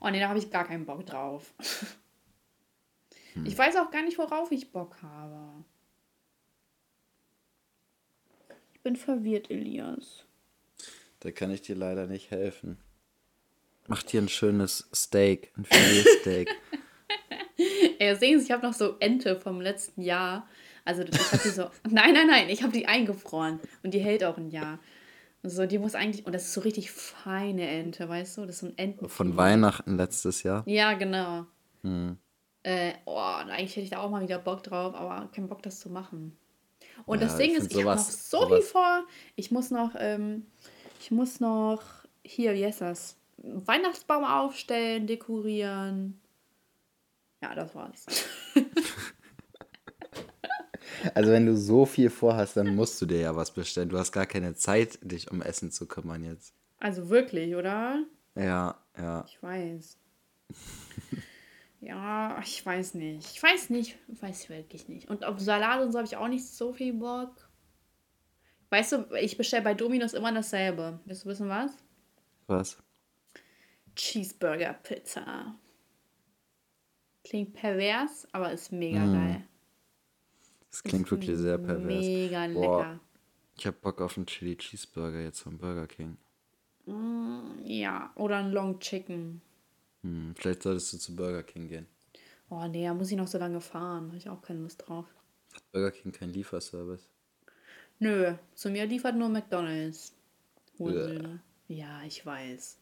Oh nee, da habe ich gar keinen Bock drauf. Hm. Ich weiß auch gar nicht, worauf ich Bock habe. Ich bin verwirrt, Elias. Da kann ich dir leider nicht helfen. Mach dir ein schönes Steak, ein Filetsteak. Ey, sehen Sie, ich habe noch so Ente vom letzten Jahr. Also ich habe die so. nein, nein, nein, ich habe die eingefroren und die hält auch ein Jahr. So, die muss eigentlich, und das ist so richtig feine Ente, weißt du? Das ist so ein Enten. Von Weihnachten letztes Jahr? Ja, genau. Hm. Äh, oh, eigentlich hätte ich da auch mal wieder Bock drauf, aber kein Bock, das zu machen. Und ja, das Ding ist, ich habe noch so sowas. viel vor. Ich muss noch, ähm, ich muss noch hier, wie heißt das? Weihnachtsbaum aufstellen, dekorieren. Ja, das war's. Also wenn du so viel vorhast, dann musst du dir ja was bestellen. Du hast gar keine Zeit, dich um Essen zu kümmern jetzt. Also wirklich, oder? Ja, ja. Ich weiß. Ja, ich weiß nicht. Ich weiß nicht. Ich weiß wirklich nicht. Und auf Salat und so habe ich auch nicht so viel Bock. Weißt du, ich bestelle bei Dominos immer dasselbe. Willst du wissen was? Was? Cheeseburger Pizza. Klingt pervers, aber ist mega Mm. geil. Das klingt wirklich sehr pervers. Mega Boah. lecker. Ich hab Bock auf einen Chili Cheeseburger jetzt vom Burger King. Ja, oder ein Long Chicken. Hm, vielleicht solltest du zu Burger King gehen. Oh nee, da muss ich noch so lange fahren. Habe ich auch keine Lust drauf. Hat Burger King keinen Lieferservice? Nö, zu mir liefert nur McDonalds. Ja, ich weiß.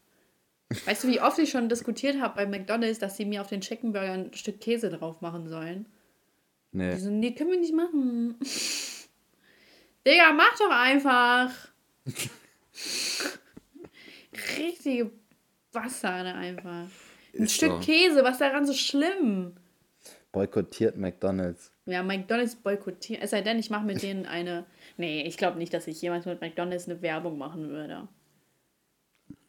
Weißt du, wie oft ich schon diskutiert habe bei McDonalds, dass sie mir auf den Chicken Burger ein Stück Käse drauf machen sollen? Nee. Die so, nee, können wir nicht machen. Digga, mach doch einfach. Richtige Bastarde einfach. Ein Ist Stück so. Käse, was daran so schlimm? Boykottiert McDonalds. Ja, McDonalds boykottieren. Es sei denn, ich mache mit denen eine. Nee, ich glaube nicht, dass ich jemals mit McDonalds eine Werbung machen würde.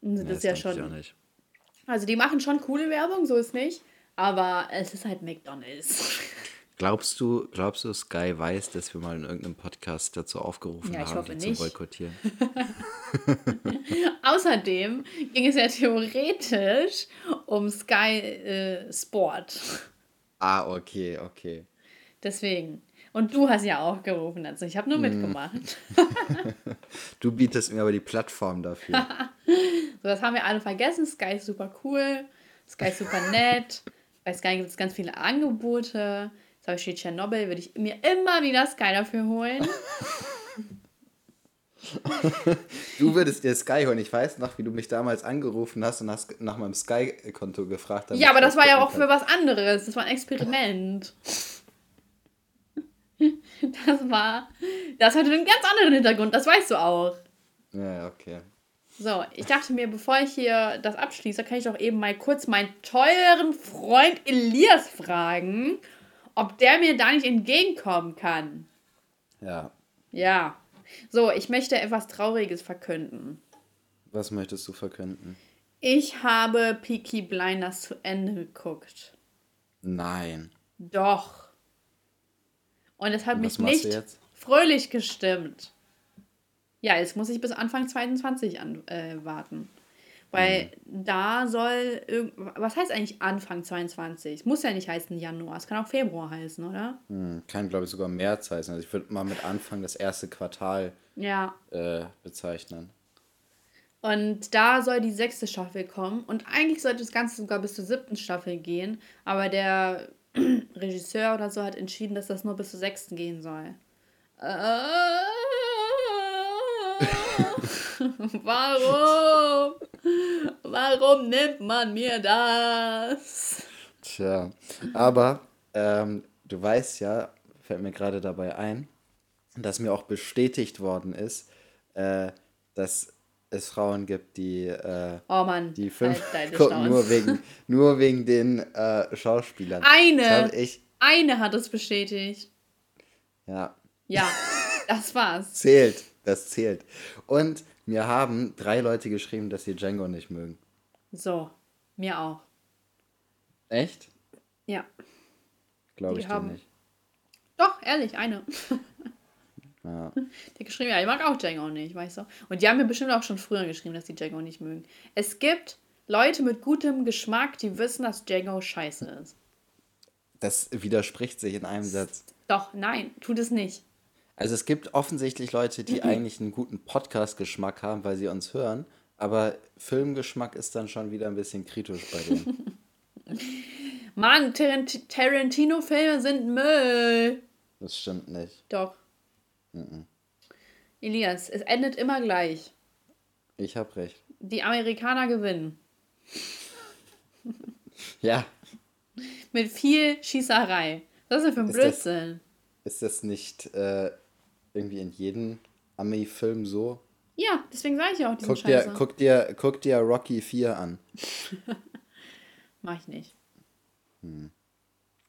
Das Nee, ist ja schon. nicht. Also, die machen schon coole Werbung, so ist nicht. Aber es ist halt McDonalds. Glaubst du, glaubst du, Sky weiß, dass wir mal in irgendeinem Podcast dazu aufgerufen Ja, haben, die nicht. zu boykottieren? Außerdem ging es ja theoretisch um Sky äh, Sport. ah, okay, okay. Deswegen. Und du hast ja auch gerufen dazu. Ich habe nur mitgemacht. Du bietest mir aber die Plattform dafür. So, das haben wir alle vergessen. Sky ist super cool. Sky ist super nett. Bei Sky gibt es ganz viele Angebote. Zum Beispiel Tschernobyl würde ich mir immer wieder Sky dafür holen. Du würdest dir Sky holen. Ich weiß noch, wie du mich damals angerufen hast und hast nach meinem Sky-Konto gefragt. Ja, aber das war ja auch gucken für was anderes. Das war ein Experiment. Das war. Das hatte einen ganz anderen Hintergrund, das weißt du auch. ja, okay. So, ich dachte mir, bevor ich hier das abschließe, kann ich doch eben mal kurz meinen teuren Freund Elias fragen, ob der mir da nicht entgegenkommen kann. Ja. Ja. So, ich möchte etwas Trauriges verkünden. Was möchtest du verkünden? Ich habe Peaky Blinders zu Ende geguckt. Nein. Doch. Und es hat Und mich nicht fröhlich gestimmt. Ja, jetzt muss ich bis Anfang 22 an, äh, warten. Weil Mhm. da soll was heißt eigentlich Anfang 22? Es muss ja nicht heißen Januar, es kann auch Februar heißen, oder? Hm, kann, glaube ich, sogar März heißen. Also ich würde mal mit Anfang das erste Quartal Ja. äh, bezeichnen. Und da soll die sechste Staffel kommen. Und eigentlich sollte das Ganze sogar bis zur siebten Staffel gehen. Aber der Regisseur oder so hat entschieden, dass das nur bis zur sechsten gehen soll. Äh, Warum? Warum nimmt man mir das? Tja, aber ähm, du weißt ja, fällt mir gerade dabei ein, dass mir auch bestätigt worden ist, äh, dass es Frauen gibt, die äh, Oh Mann, die fünf halt gucken, nur wegen, nur wegen den äh, Schauspielern. Eine, ich, eine hat es bestätigt. ja, Ja, das war's. zählt, das zählt. Und mir haben drei Leute geschrieben, dass sie Django nicht mögen. So, mir auch. Echt? Ja. Glaube ich dir haben- nicht. Doch, ehrlich, eine. Ja. Die hat geschrieben, ja, ich mag auch Django nicht, weißt du? Und die haben mir bestimmt auch schon früher geschrieben, dass die Django nicht mögen. Es gibt Leute mit gutem Geschmack, die wissen, dass Django scheiße ist. Das widerspricht sich in einem Satz. Doch, nein, tut es nicht. Also es gibt offensichtlich Leute, die eigentlich einen guten Podcast-Geschmack haben, weil sie uns hören, aber Filmgeschmack ist dann schon wieder ein bisschen kritisch bei denen. Mann, Tarant Tarantino-Filme sind Müll. Das stimmt nicht. Doch. Elias, es endet immer gleich. Ich habe recht. Die Amerikaner gewinnen. Ja, Mit viel Schießerei. Was ist denn für ein Ist das- Blödsinn? ist das nicht äh, irgendwie in jedem Ami-Film so? Ja, deswegen sage ich ja auch diesen Guck dir, Scheiße. guck, dir, guck dir Rocky 4 an. Mach ich nicht.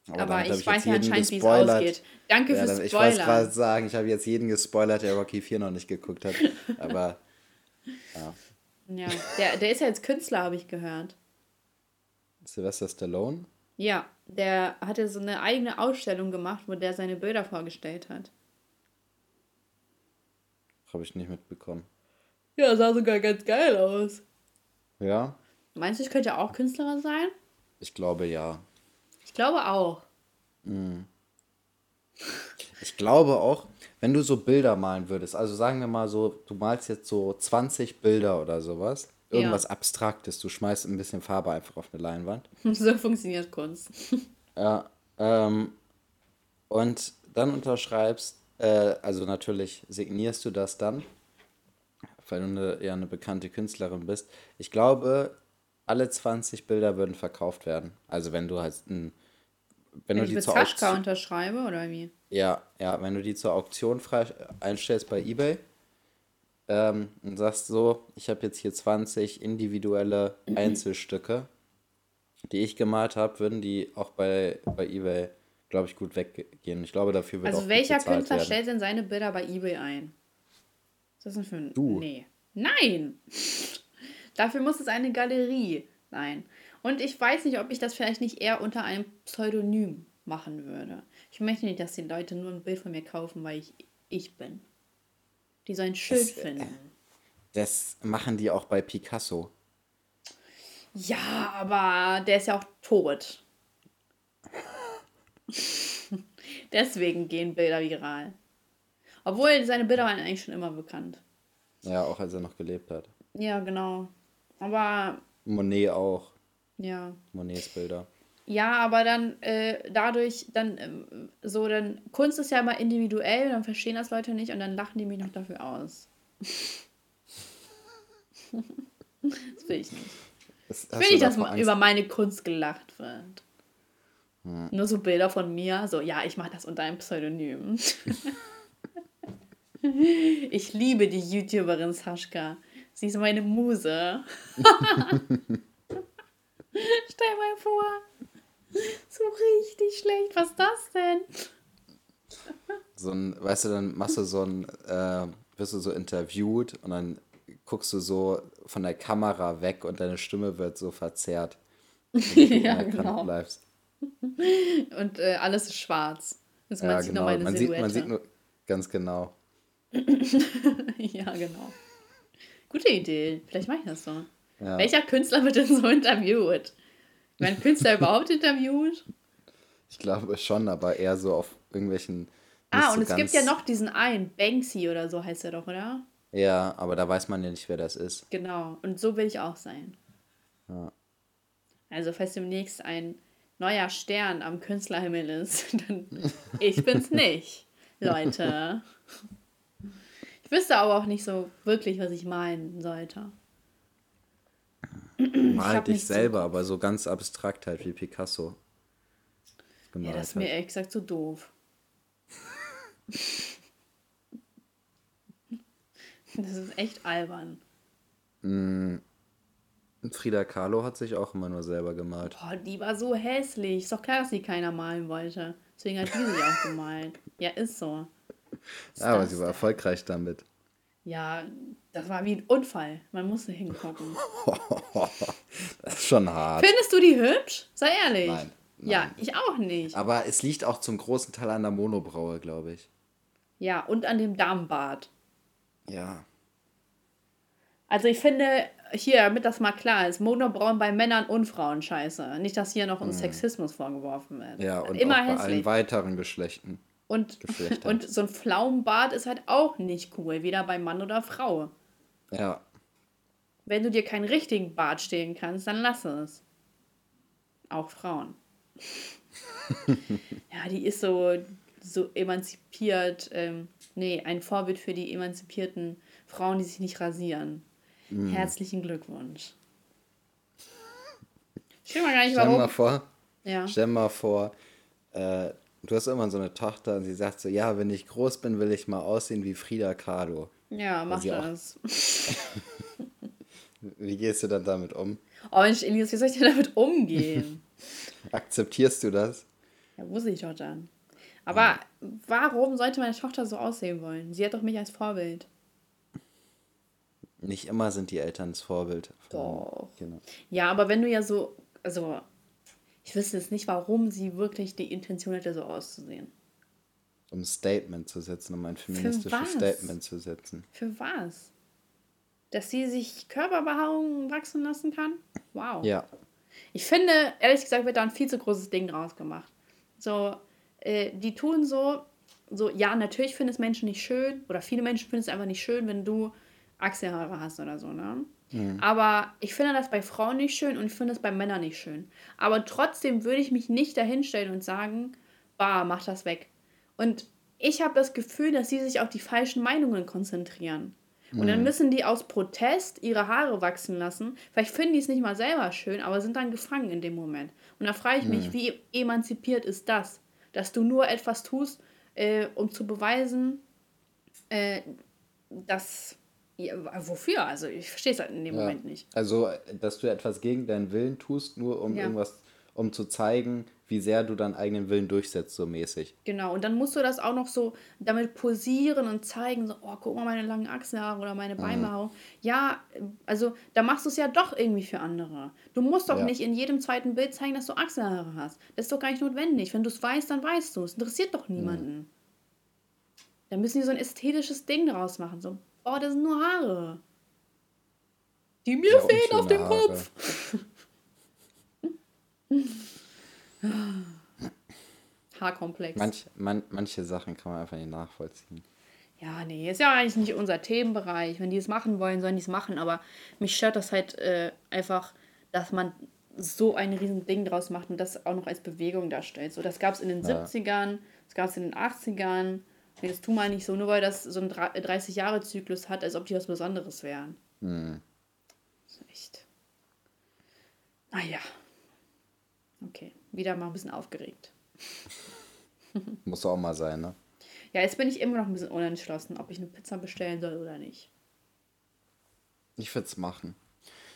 Aber, Aber damit hab ich weiß ja anscheinend, wie es ausgeht. Danke Ja, fürs dann- ich wollte gerade sagen, ich habe jetzt jeden gespoilert, der Rocky 4 noch nicht geguckt hat. Aber Ja, der, der ist ja jetzt Künstler, habe ich gehört. Sylvester Stallone? Ja, der hatte so eine eigene Ausstellung gemacht, wo der seine Bilder vorgestellt hat. Habe ich nicht mitbekommen. Ja, sah sogar ganz geil aus. Ja? Meinst du, ich könnte auch Künstlerin sein? Ich glaube ja. Ich glaube auch. Ich glaube auch, wenn du so Bilder malen würdest, also sagen wir mal so, du malst jetzt so 20 Bilder oder sowas, irgendwas Ja. Abstraktes, du schmeißt ein bisschen Farbe einfach auf eine Leinwand. So funktioniert Kunst. Ja, ähm, und dann unterschreibst, äh, also natürlich signierst du das dann, weil du eine, ja eine bekannte Künstlerin bist. Ich glaube, alle 20 Bilder würden verkauft werden. Also wenn du halt ein, wenn Wenn du die zur Auktion, unterschreibe oder wie? ja, ja, wenn du die zur Auktion frei einstellst bei eBay ähm, und sagst so, ich habe jetzt hier 20 individuelle Einzelstücke, die ich gemalt habe, würden die auch bei, bei eBay, glaube ich, gut weggehen. Ich glaube, dafür wird Also welcher Künstler werden. stellt denn seine Bilder bei eBay ein? Was ist das denn für ein... Du. Nee. Nein! Dafür muss es eine Galerie sein. Und ich weiß nicht, ob ich das vielleicht nicht eher unter einem Pseudonym machen würde. Ich möchte nicht, dass die Leute nur ein Bild von mir kaufen, weil ich ich bin. Die so ein Schild Das, äh, finden. Das machen die auch bei Picasso. Ja, aber der ist ja auch tot. Deswegen gehen Bilder viral. Obwohl seine Bilder waren eigentlich schon immer bekannt. Ja, auch als er noch gelebt hat. Ja, genau. Aber Monet auch. ja. Monets Bilder. Ja, aber dann äh, dadurch, dann ähm, so, dann Kunst ist ja immer individuell, dann verstehen das Leute nicht und dann lachen die mich noch dafür aus. das will ich nicht. Das, Ich will nicht, dass ma- über meine Kunst gelacht wird. Nur so Bilder von mir, so, ja, ich mache das unter einem Pseudonym. ich liebe die YouTuberin Sascha. Sie ist meine Muse. Stell mal vor. So richtig schlecht. Was ist das denn? so ein, weißt du, dann machst du so ein, äh, wirst du so interviewt und dann guckst du so von der Kamera weg und deine Stimme wird so verzerrt. ja, genau. bleibst. Und äh, alles ist schwarz. Also man Ja, sieht nur genau. meine Man sieht, man sieht nur ganz genau. ja, genau. Gute Idee. Vielleicht mache ich das so. Ja. Welcher Künstler wird denn so interviewt? Werden Künstler überhaupt interviewt? Ich glaube schon, aber eher so auf irgendwelchen. Ah, und so es gibt ja noch diesen einen, Banksy oder so heißt er doch, oder? Ja, aber da weiß man ja nicht, wer das ist. Genau. Und so will ich auch sein. Ja. Also, falls demnächst ein neuer Stern am Künstlerhimmel ist, dann ich bin's nicht, Leute. Ich wüsste aber auch nicht so wirklich, was ich meinen sollte. Mal dich so- selber, aber so ganz abstrakt halt wie Picasso. Ja, Gemalt das ist mir ehrlich gesagt so doof. Das ist echt albern. Frida Kahlo hat sich auch immer nur selber gemalt. Boah, die war so hässlich. Ist doch klar, dass sie keiner malen wollte. Deswegen hat die sich auch gemalt. Ja, ist so. Aber sie war erfolgreich damit. Ja, das war wie ein Unfall. Man musste hingucken. Das ist schon hart. Findest du die hübsch? Sei ehrlich. Nein, Ja, nein. ich auch nicht. Aber es liegt auch zum großen Teil an der Monobraue, glaube ich. Ja, und an dem Darmbart. Ja. Also ich finde, hier, damit das mal klar ist, Monobrauen bei Männern und Frauen scheiße. Nicht, dass hier noch uns Sexismus vorgeworfen wird. Mhm. Ja, und Immer auch bei allen weiteren Geschlechten. Und, und so ein Pflaumenbart ist halt auch nicht cool, weder bei Mann oder Frau. Ja. Wenn du dir keinen richtigen Bart stehlen kannst, dann lass es. Auch Frauen. ja, die ist so, so emanzipiert. Ähm, nee, ein Vorbild für die emanzipierten Frauen, die sich nicht rasieren. Mhm. Herzlichen Glückwunsch. Ich weiß mal gar nicht, Stell dir mal warum. vor, Ja. stell mal vor, äh, du hast immer so eine Tochter und sie sagt so, ja, wenn ich groß bin, will ich mal aussehen wie Frida Kahlo. ja, mach das. Wie gehst du dann damit um? Oh Mensch, Elias, wie soll ich denn damit umgehen? Akzeptierst du das? Ja, muss ich doch dann. Aber warum sollte meine Tochter so aussehen wollen? Sie hat doch mich als Vorbild. Nicht immer sind die Eltern das Vorbild. Doch. Genau. Ja, aber wenn du ja so, also Ich wüsste jetzt nicht, warum sie wirklich die Intention hätte, so auszusehen. Um ein Statement zu setzen, um ein feministisches Statement zu setzen. Für was? Dass sie sich Körperbehaarung wachsen lassen kann? Wow. Ja. Ich finde, ehrlich gesagt, wird da ein viel zu großes Ding draus gemacht. So, äh, die tun so, so, ja, natürlich finden es Menschen nicht schön, oder viele Menschen finden es einfach nicht schön, wenn du Achselhaare hast oder so, ne? Mhm. Aber ich finde das bei Frauen nicht schön und ich finde es bei Männern nicht schön. Aber trotzdem würde ich mich nicht dahinstellen und sagen, bah, mach das weg. Und ich habe das Gefühl, dass sie sich auf die falschen Meinungen konzentrieren. Und dann mhm. müssen die aus Protest ihre Haare wachsen lassen. Vielleicht finden die es nicht mal selber schön, aber sind dann gefangen in dem Moment. Und da frage ich mich, mhm. wie emanzipiert ist das? Dass du nur etwas tust, äh, um zu beweisen, äh, dass ja, wofür? Also ich verstehe es halt in dem ja. Moment nicht. Also, dass du etwas gegen deinen Willen tust, nur um ja. irgendwas, um zu zeigen, wie sehr du deinen eigenen Willen durchsetzt, so mäßig. Genau, und dann musst du das auch noch so damit posieren und zeigen, so, oh, guck mal meine langen Achselhaare oder meine Beinbehaarung. Mhm. Ja, also da machst du es ja doch irgendwie für andere. Du musst doch nicht in jedem zweiten Bild zeigen, dass du Achselhaare hast. Das ist doch gar nicht notwendig. Wenn du es weißt, dann weißt du es. Interessiert doch niemanden. Mhm. Da müssen die so ein ästhetisches Ding draus machen. So, Oh, das sind nur Haare. Die mir ja, fehlen auf dem Haare. Kopf. Haarkomplex. Manch, man, manche Sachen kann man einfach nicht nachvollziehen. Ja, nee, ist ja eigentlich nicht unser Themenbereich. Wenn die es machen wollen, sollen die es machen. Aber mich stört das halt äh, einfach, dass man so ein riesen Ding draus macht und das auch noch als Bewegung darstellt. So, das gab es in den ja. 70ern, das gab es in den 80ern. Nee, das tu mal nicht so, nur weil das so einen 30-Jahre-Zyklus hat, als ob die was Besonderes wären. Hm. Das ist echt. Naja. Okay, wieder mal ein bisschen aufgeregt. Muss auch mal sein, ne? Ja, jetzt bin ich immer noch ein bisschen unentschlossen, ob ich eine Pizza bestellen soll oder nicht. Ich würde es machen.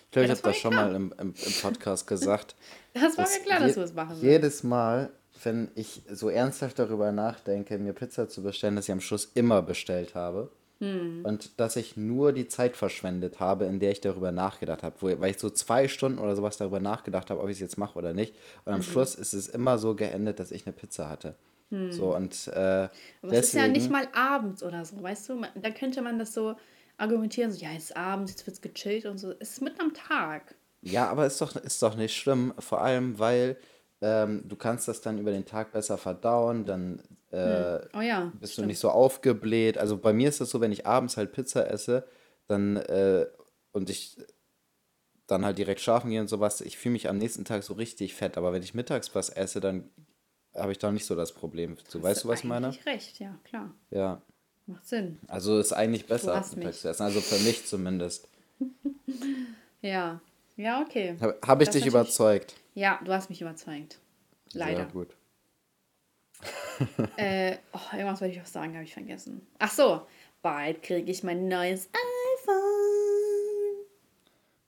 Ich glaube, ja, ich habe das schon klar. mal im, im, im Podcast gesagt. das war mir klar, dass du es machen willst. Jedes Mal, wenn ich so ernsthaft darüber nachdenke, mir Pizza zu bestellen, dass ich am Schluss immer bestellt habe. Hm. Und dass ich nur die Zeit verschwendet habe, in der ich darüber nachgedacht habe. weil ich so zwei Stunden oder sowas darüber nachgedacht habe, ob ich es jetzt mache oder nicht. Und am mhm. Schluss ist es immer so geendet, dass ich eine Pizza hatte. Hm. So, und, äh, Aber deswegen, es ist ja nicht mal abends oder so, weißt du? Da könnte man das so argumentieren, so, ja, jetzt ist abends, jetzt wird es gechillt und so. Es ist mitten am Tag. Ja, aber ist doch, ist doch nicht schlimm, vor allem, weil ähm, du kannst das dann über den Tag besser verdauen, dann äh, hm. oh ja, bist stimmt. du nicht so aufgebläht. Also bei mir ist es so, wenn ich abends halt Pizza esse, dann äh, und ich dann halt direkt schlafen gehe und sowas, ich fühle mich am nächsten Tag so richtig fett. Aber wenn ich mittags was esse, dann habe ich da nicht so das Problem. So, weißt du, was ich meine? recht, ja, klar. Ja. Macht Sinn. Also ist eigentlich besser, mittags zu essen. Also für mich zumindest. ja. Ja, okay. Habe hab ich dich überzeugt? Ja, du hast mich überzeugt. Leider. Sehr gut. äh, oh, irgendwas wollte ich auch sagen, habe ich vergessen. Ach so, bald kriege ich mein neues iPhone.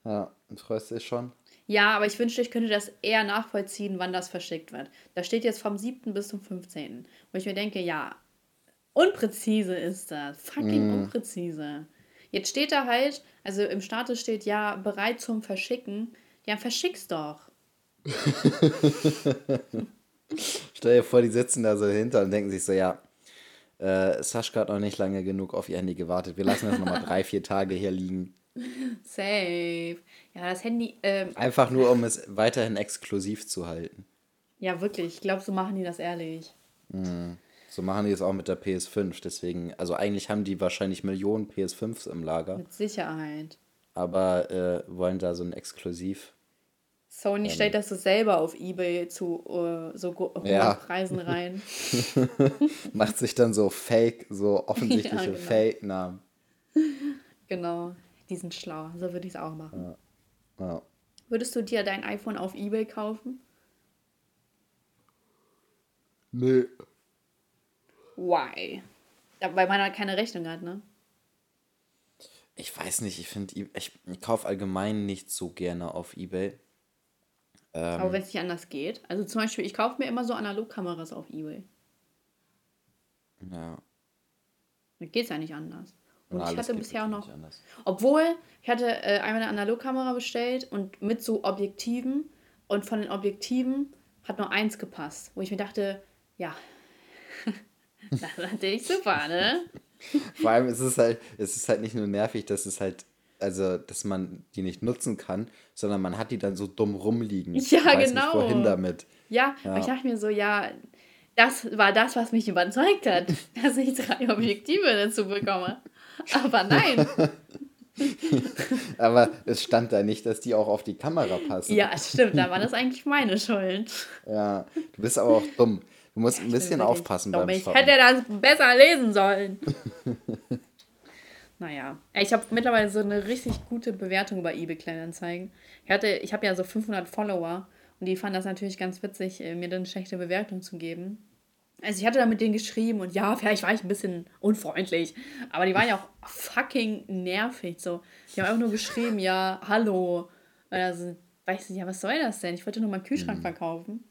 Ja, und freust du dich schon? Ja, aber ich wünschte, ich könnte das eher nachvollziehen, wann das verschickt wird. Da steht jetzt vom 7. bis zum 15. Wo ich mir denke, ja, unpräzise ist das. Fucking mm. unpräzise. Jetzt steht da halt, also im Status steht ja bereit zum Verschicken. Ja, verschick's doch. Stell dir vor, die sitzen da so hinter und denken sich so, ja, äh, Sascha hat noch nicht lange genug auf ihr Handy gewartet. Wir lassen das nochmal drei, vier Tage hier liegen. Safe. Ja, das Handy. Ähm, Einfach nur, um es weiterhin exklusiv zu halten. Ja, wirklich. Ich glaube, so machen die das ehrlich. Mhm. So machen die es auch mit der PS5. Deswegen, also eigentlich haben die wahrscheinlich Millionen PS5s im Lager. Mit Sicherheit. Aber äh, wollen da so ein Exklusiv Sony ähm, stellt das so selber auf Ebay zu uh, so hohen ja. Preisen rein. Macht sich dann so Fake, so offensichtliche ja, genau. Fake-Namen. Genau, die sind schlau. So würde ich es auch machen. Ja. ja. Würdest du dir dein iPhone auf Ebay kaufen? Nö. Why? Weil man halt keine Rechnung hat, ne? Ich weiß nicht, ich finde, ich, ich kaufe allgemein nicht so gerne auf Ebay. Ähm, Aber wenn es nicht anders geht. Also zum Beispiel, ich kaufe mir immer so Analogkameras auf Ebay. Ja. Da geht es ja nicht anders. Und Na, ich hatte bisher auch noch. Obwohl, ich hatte äh, einmal eine Analogkamera bestellt und mit so Objektiven. Und von den Objektiven hat nur eins gepasst, wo ich mir dachte, ja, das ist natürlich super, ne? Vor allem ist es halt, es ist halt nicht nur nervig, dass es halt, also, dass man die nicht nutzen kann, sondern man hat die dann so dumm rumliegen. Ja, weiß genau. Nicht, wohin damit. Ja, ja. ich dachte mir so, ja, das war das, was mich überzeugt hat, dass ich drei Objektive dazu bekomme. Aber nein. Aber es stand da nicht, dass die auch auf die Kamera passen. Ja, stimmt, da war das eigentlich meine Schuld. Ja, du bist aber auch dumm. Du musst ein bisschen aufpassen beim Ich hätte das besser lesen sollen. naja, ich habe mittlerweile so eine richtig gute Bewertung bei eBay Kleinanzeigen. Ich, hatte, ich habe ja so 500 Follower und die fanden das natürlich ganz witzig, äh, mir dann eine schlechte Bewertung zu geben. Also ich hatte da mit denen geschrieben und ja, vielleicht war ich ein bisschen unfreundlich, aber die waren ja auch fucking nervig. So, die haben einfach nur geschrieben, ja, hallo. Also, weiß nicht, ja, was soll das denn? Ich wollte nur meinen Kühlschrank mhm. verkaufen.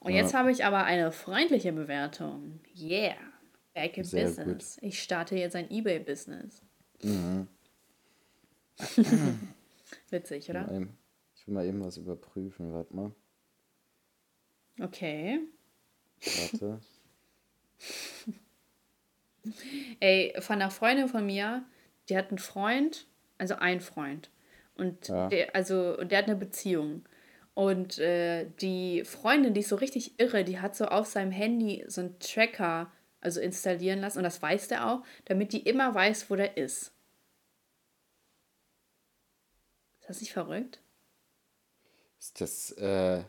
Und ja. jetzt habe ich aber eine freundliche Bewertung. Yeah. Back in Sehr Business. Gut. Ich starte jetzt ein Ebay-Business. Mhm. Witzig, oder? Ich will mal eben was überprüfen, warte mal. Okay. Warte. Ey, von einer Freundin von mir, die hat einen Freund, also ein Freund. Und ja. der, also, der hat eine Beziehung. Und äh, die Freundin, die ist so richtig irre, die hat so auf seinem Handy so einen Tracker also installieren lassen. Und das weiß der auch, damit die immer weiß, wo der ist. Ist das nicht verrückt? Ist das, äh,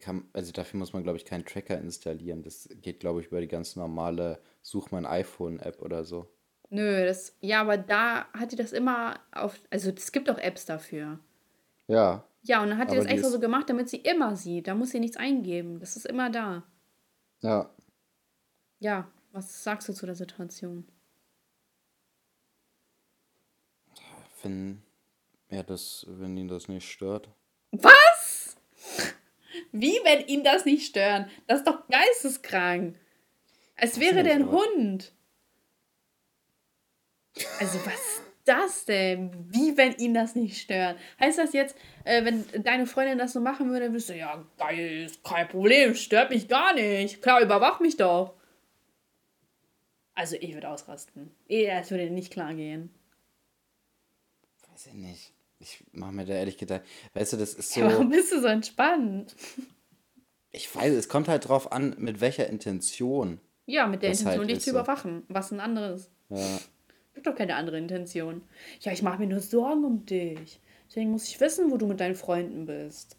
kann, also dafür muss man, glaube ich, keinen Tracker installieren. Das geht, glaube ich, über die ganz normale Such mein iPhone-App oder so. Nö, das, ja, aber da hat die das immer auf, also es gibt auch Apps dafür. Ja. Ja, und dann hat die das extra so gemacht, damit sie immer sieht. Da muss sie nichts eingeben. Das ist immer da. Ja. Ja, was sagst du zu der Situation? Wenn er das, wenn ihn das nicht stört. Was? Wie, wenn ihn das nicht stören? Das ist doch geisteskrank. Als wäre der ein Hund. Also was das denn? Wie, wenn ihn das nicht stört? Heißt das jetzt, äh, wenn deine Freundin das so machen würde, würdest du, ja, geil, ist kein Problem, stört mich gar nicht. Klar, überwach mich doch. Also ich würde ausrasten. Es würde nicht klar gehen. Weiß ich nicht. Ich mache mir da ehrlich gedacht, weißt du, das ist so. Ja, warum bist du so entspannt? Ich weiß, es kommt halt drauf an, mit welcher Intention. Ja, mit der Intention, halt dich zu überwachen. Was ein anderes. Ja. Gibt doch keine andere Intention. Ja, ich mache mir nur Sorgen um dich. Deswegen muss ich wissen, wo du mit deinen Freunden bist.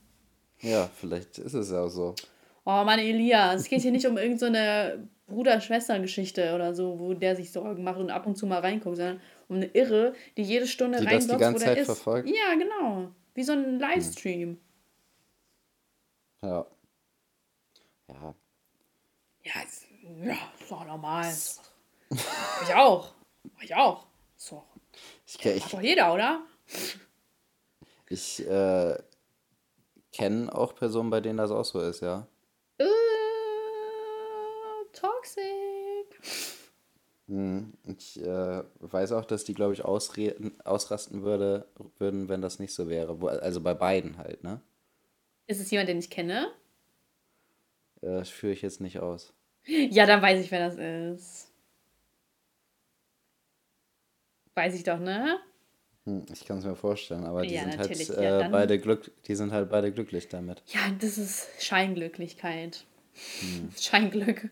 Ja, vielleicht ist es ja auch so. Oh Mann, Elias, es geht hier nicht um irgendeine so Bruder-Schwester-Geschichte oder so, wo der sich Sorgen macht und ab und zu mal reinguckt, sondern um eine Irre, die jede Stunde ganze wo der Zeit ist. Verfolgt. Ja, genau. Wie so ein Livestream. Ja. Ja. Ja, ist, ja, ist doch normal. ich auch. Ich auch. So. Ich, ich, Hat doch jeder, oder? Ich äh, kenne auch Personen, bei denen das auch so ist, ja. Äh, toxic. Hm, ich äh, weiß auch, dass die, glaube ich, ausrasten würde, würden, wenn das nicht so wäre. Also bei beiden halt, ne? Ist es jemand, den ich kenne? Äh, das führe ich jetzt nicht aus. Ja, dann weiß ich, wer das ist. Weiß ich doch, ne? Hm, ich kann es mir vorstellen, aber die ja, sind halt äh, ja, beide glück, die sind halt beide glücklich damit. Ja, das ist Scheinglücklichkeit. Hm. Scheinglück.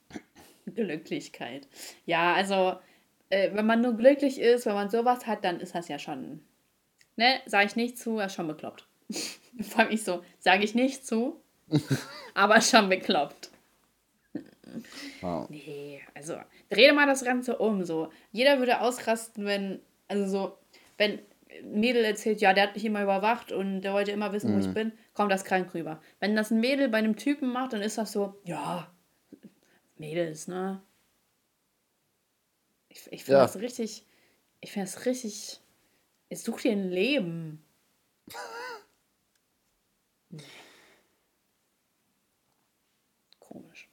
Glücklichkeit. Ja, also, äh, wenn man nur glücklich ist, wenn man sowas hat, dann ist das ja schon, ne, sage ich nicht zu, ist schon bekloppt. Vor allem ich so, sage ich nicht zu, aber schon bekloppt. Wow. Nee, also, dreh mal das Ganze um, so. Jeder würde ausrasten, wenn, also so, wenn ein Mädel erzählt, ja, der hat mich immer überwacht und der wollte immer wissen, wo ich mhm. bin, kommt das krank rüber. Wenn das ein Mädel bei einem Typen macht, dann ist das so, ja, Mädels, ne? Ich, ich finde ja. das richtig, ich finde das richtig, ich suche dir ein Leben. nee. Komisch.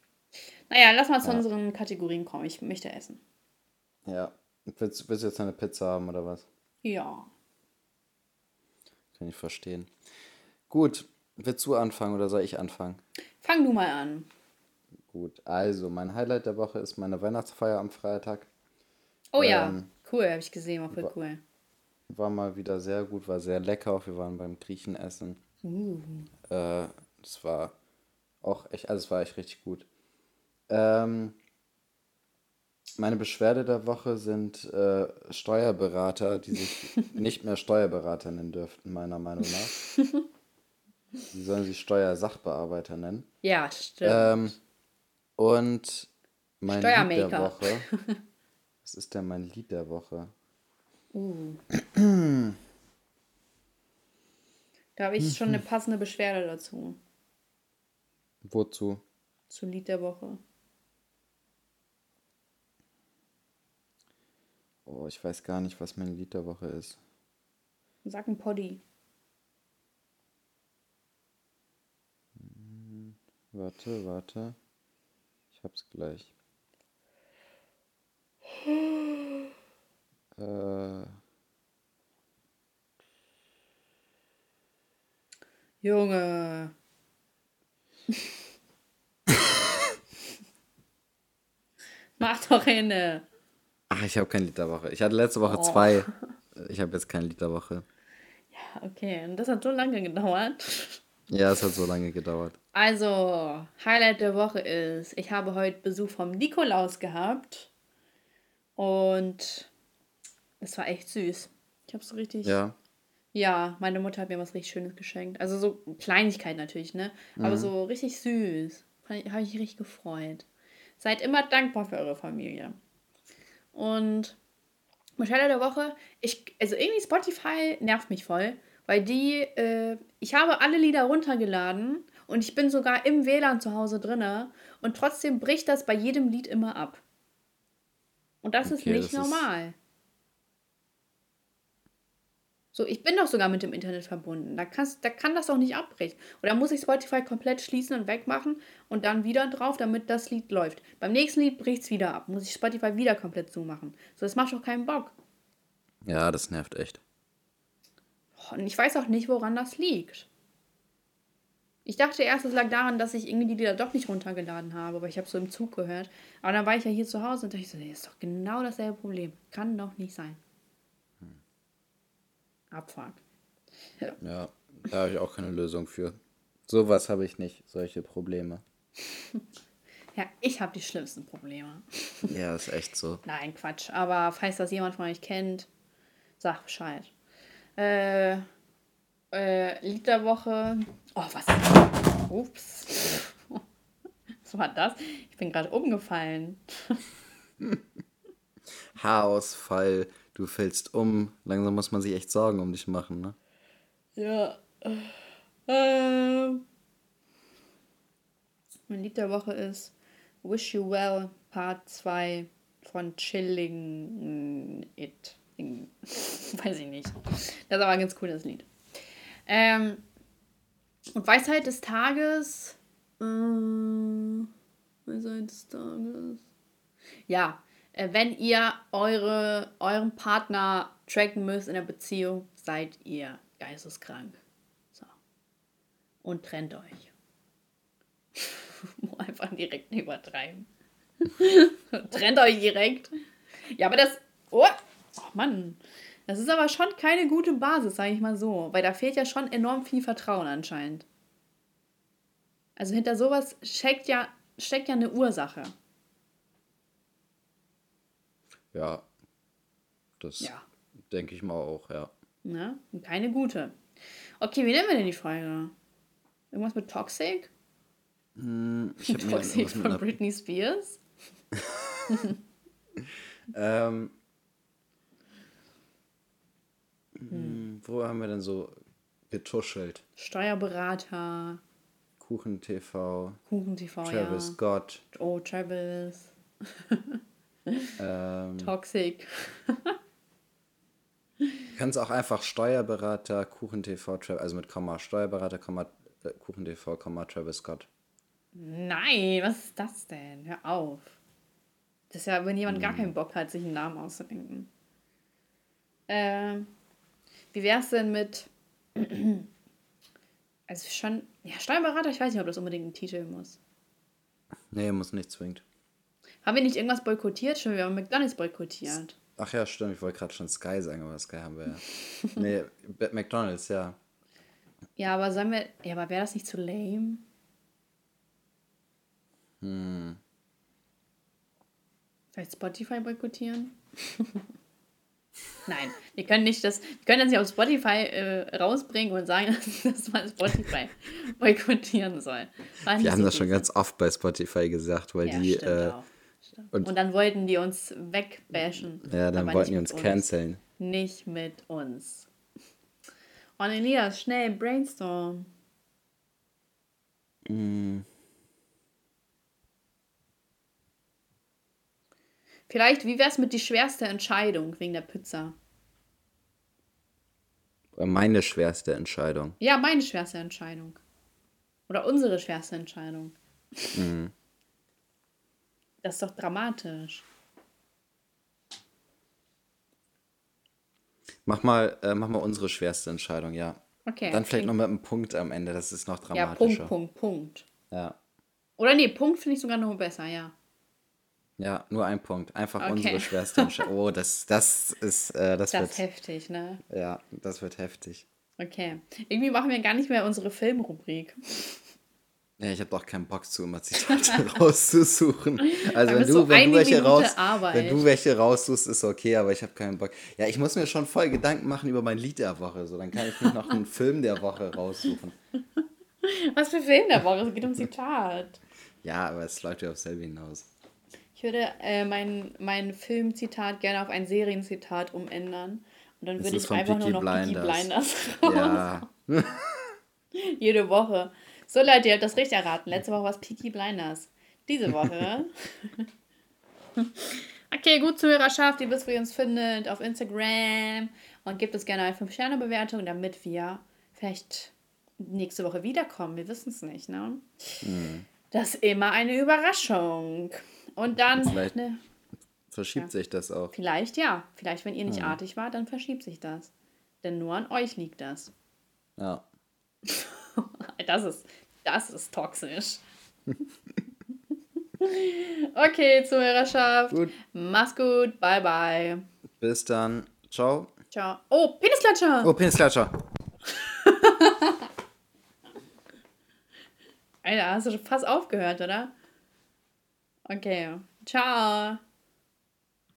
Naja, lass mal zu ja. unseren Kategorien kommen. Ich möchte essen. Ja. Willst, willst du jetzt eine Pizza haben oder was? Ja. Kann ich verstehen. Gut. Willst du anfangen oder soll ich anfangen? fang du mal an. Gut, also mein Highlight der Woche ist meine Weihnachtsfeier am Freitag. Oh ja, Ähm, cool, habe ich gesehen, war voll wa- cool. War mal wieder sehr gut, war sehr lecker. Auch wir waren beim Griechen essen. Uh. Äh, das war auch echt, also es war echt richtig gut. Ähm, meine Beschwerde der Woche sind äh, Steuerberater, die sich nicht mehr Steuerberater nennen dürften, meiner Meinung nach. Die sollen sich Steuersachbearbeiter nennen. Ja, stimmt. Ähm, und mein Lied der. Woche. Was ist denn mein Lied der Woche? Uh. Da habe ich schon eine passende Beschwerde dazu. Wozu? Zu Lied der Woche. Oh, ich weiß gar nicht, was mein Lied der Woche ist. Sag ein Poddy. Warte, warte. Ich hab's gleich. Äh, Junge. Mach doch eine. Ach, ich habe kein Lied der Woche. Ich hatte letzte Woche Oh. zwei. Ich habe jetzt kein Lied der Woche. Okay, und das hat so lange gedauert. Ja, es hat so lange gedauert. Also, Highlight der Woche ist, ich habe heute Besuch vom Nikolaus gehabt. Und es war echt süß. Ich habe so richtig. Ja. Ja, meine Mutter hat mir was richtig Schönes geschenkt. Also so Kleinigkeit natürlich, ne? Aber so richtig süß. Habe ich mich richtig gefreut. Seid immer dankbar für eure Familie. Und Beschwerde der Woche, ich, also irgendwie Spotify nervt mich voll, weil die, äh, ich habe alle Lieder runtergeladen und ich bin sogar im WLAN zu Hause drinne und trotzdem bricht das bei jedem Lied immer ab. Und das ist Okay, nicht das ist- normal. So, ich bin doch sogar mit dem Internet verbunden. Da, kannst, da kann das doch nicht abbrechen. Oder muss ich Spotify komplett schließen und wegmachen und dann wieder drauf, damit das Lied läuft. Beim nächsten Lied bricht es wieder ab. Muss ich Spotify wieder komplett zumachen. So, das macht doch keinen Bock. Ja, das nervt echt. Und ich weiß auch nicht, woran das liegt. Ich dachte erst, es lag daran, dass ich irgendwie die Lieder doch nicht runtergeladen habe, aber ich habe so im Zug gehört. Aber dann war ich ja hier zu Hause und dachte ich so, nee, ist doch genau dasselbe Problem. Kann doch nicht sein. Abfuck. Ja, da habe ich auch keine Lösung für. Sowas habe ich nicht, solche Probleme. Ja, ich habe die schlimmsten Probleme. Ja, ist echt so. Nein, Quatsch. Aber falls das jemand von euch kennt, sag Bescheid. Äh, äh, Lied der Woche. Oh, was? Ups. Was war das? Ich bin gerade umgefallen. Haarausfall, du fällst um. Langsam muss man sich echt Sorgen um dich machen, ne? Ja. Ähm. Mein Lied der Woche ist Wish You Well Part 2 von Chilling It. Weiß ich nicht. Das ist aber ein ganz cooles Lied. Ähm, und Weisheit des Tages. Ähm, Weisheit des Tages. Ja, äh, wenn ihr eure, euren Partner tracken müsst in der Beziehung, seid ihr geisteskrank. So. Und trennt euch. Einfach direkt übertreiben. trennt euch direkt. Ja, aber das. Oh, oh Mann. Das ist aber schon keine gute Basis, sage ich mal so. Weil da fehlt ja schon enorm viel Vertrauen anscheinend. Also hinter sowas steckt ja, steckt ja eine Ursache. Ja. Das Ja. denke ich mal auch, ja. Ne? Und keine gute. Okay, wie nennen wir denn die Folge? Irgendwas mit Toxic? Hm, Ich Toxic von einer, Britney Spears? ähm, hm, Wo haben wir denn so getuschelt? Steuerberater, Kuchen TV, Kuchen TV, Travis ja. Scott, Oh, Travis. ähm, Toxic. Du kannst auch einfach Steuerberater, Kuchen TV, Tra- also mit Komma, Steuerberater, Komma, äh, Kuchen TV, Komma, Travis Scott. Nein, was ist das denn? Hör auf. Das ist ja, wenn jemand gar keinen Bock hat, sich einen Namen auszudenken. Ähm, wie wär's denn mit Also schon, ja, Steuerberater, ich weiß nicht, ob das unbedingt ein Titel muss. Nee, muss nicht zwingend. Haben wir nicht irgendwas boykottiert? Schon, wir haben McDonalds boykottiert. Ach ja, stimmt, ich wollte gerade schon Sky sagen, aber Sky haben wir ja. nee, McDonalds, ja. Ja, aber sollen wir, ja, aber wäre das nicht zu lame? Hm. Vielleicht Spotify boykottieren? Nein, wir können nicht das, wir können das nicht auf Spotify äh, rausbringen und sagen, dass man Spotify boykottieren soll. Wir haben so das schon ganz oft bei Spotify gesagt, weil Ja, die, äh. Und- Und, dann wollten die uns wegbashen. ja, dann wollten die uns canceln. Nicht mit uns. Und Elias, schnell, brainstorm. Hm. Vielleicht, wie wär's mit die schwerste Entscheidung wegen der Pizza? Meine schwerste Entscheidung. Ja, meine schwerste Entscheidung. Oder unsere schwerste Entscheidung. Mhm. Das ist doch dramatisch. Mach mal, äh, mach mal unsere schwerste Entscheidung, ja. Okay. Dann vielleicht noch mit einem Punkt am Ende, das ist noch Ja, dramatischer. Punkt, Punkt, Punkt. Ja. Oder nee, Punkt finde ich sogar noch besser, ja. Ja, nur ein Punkt. Einfach Okay. unsere schwerste Entscheidung. Oh, das, das ist, äh, das, Das ist wird, heftig, ne? ja, das wird heftig. Okay. Irgendwie machen wir gar nicht mehr unsere Filmrubrik. Ja, ich habe doch keinen Bock zu, immer Zitate rauszusuchen. Also wenn ist so du, wenn du welche raus, Arbeit. wenn du welche raussuchst, ist okay, aber ich habe keinen Bock. Ja, ich muss mir schon voll Gedanken machen über mein Lied der Woche. So, dann kann ich mir noch einen Film der Woche raussuchen. Was für Film der Woche? Es geht um Zitat. Ja, aber es läuft ja auf selbe hinaus. Ich würde äh, mein, mein Filmzitat gerne auf ein Serienzitat umändern. Und dann Das würde ich einfach Peaky nur noch Peaky Blinders. Blinders raus. Ja, Jede Woche. So Leute, ihr habt das richtig erraten. Letzte Woche war es Peaky Blinders. Diese Woche. okay, gut Zuhörerschaft, ihr wisst, wo ihr uns findet, auf Instagram. Und gebt uns gerne eine 5-Sterne-Bewertung, damit wir vielleicht nächste Woche wiederkommen. Wir wissen es nicht, ne? Das ist immer eine Überraschung. Und dann. Vielleicht- Ne, verschiebt sich das auch. vielleicht ja. Vielleicht, wenn ihr nicht artig wart, dann verschiebt sich das. Denn nur an euch liegt das. Ja. Das ist, das ist toxisch. okay, Zuhörerschaft. Gut. Mach's gut. Bye, bye. Bis dann. Ciao. Ciao. Oh, Penisklatscher. Oh, Penisklatscher. Alter, hast du schon fast aufgehört, oder? Okay. Ciao.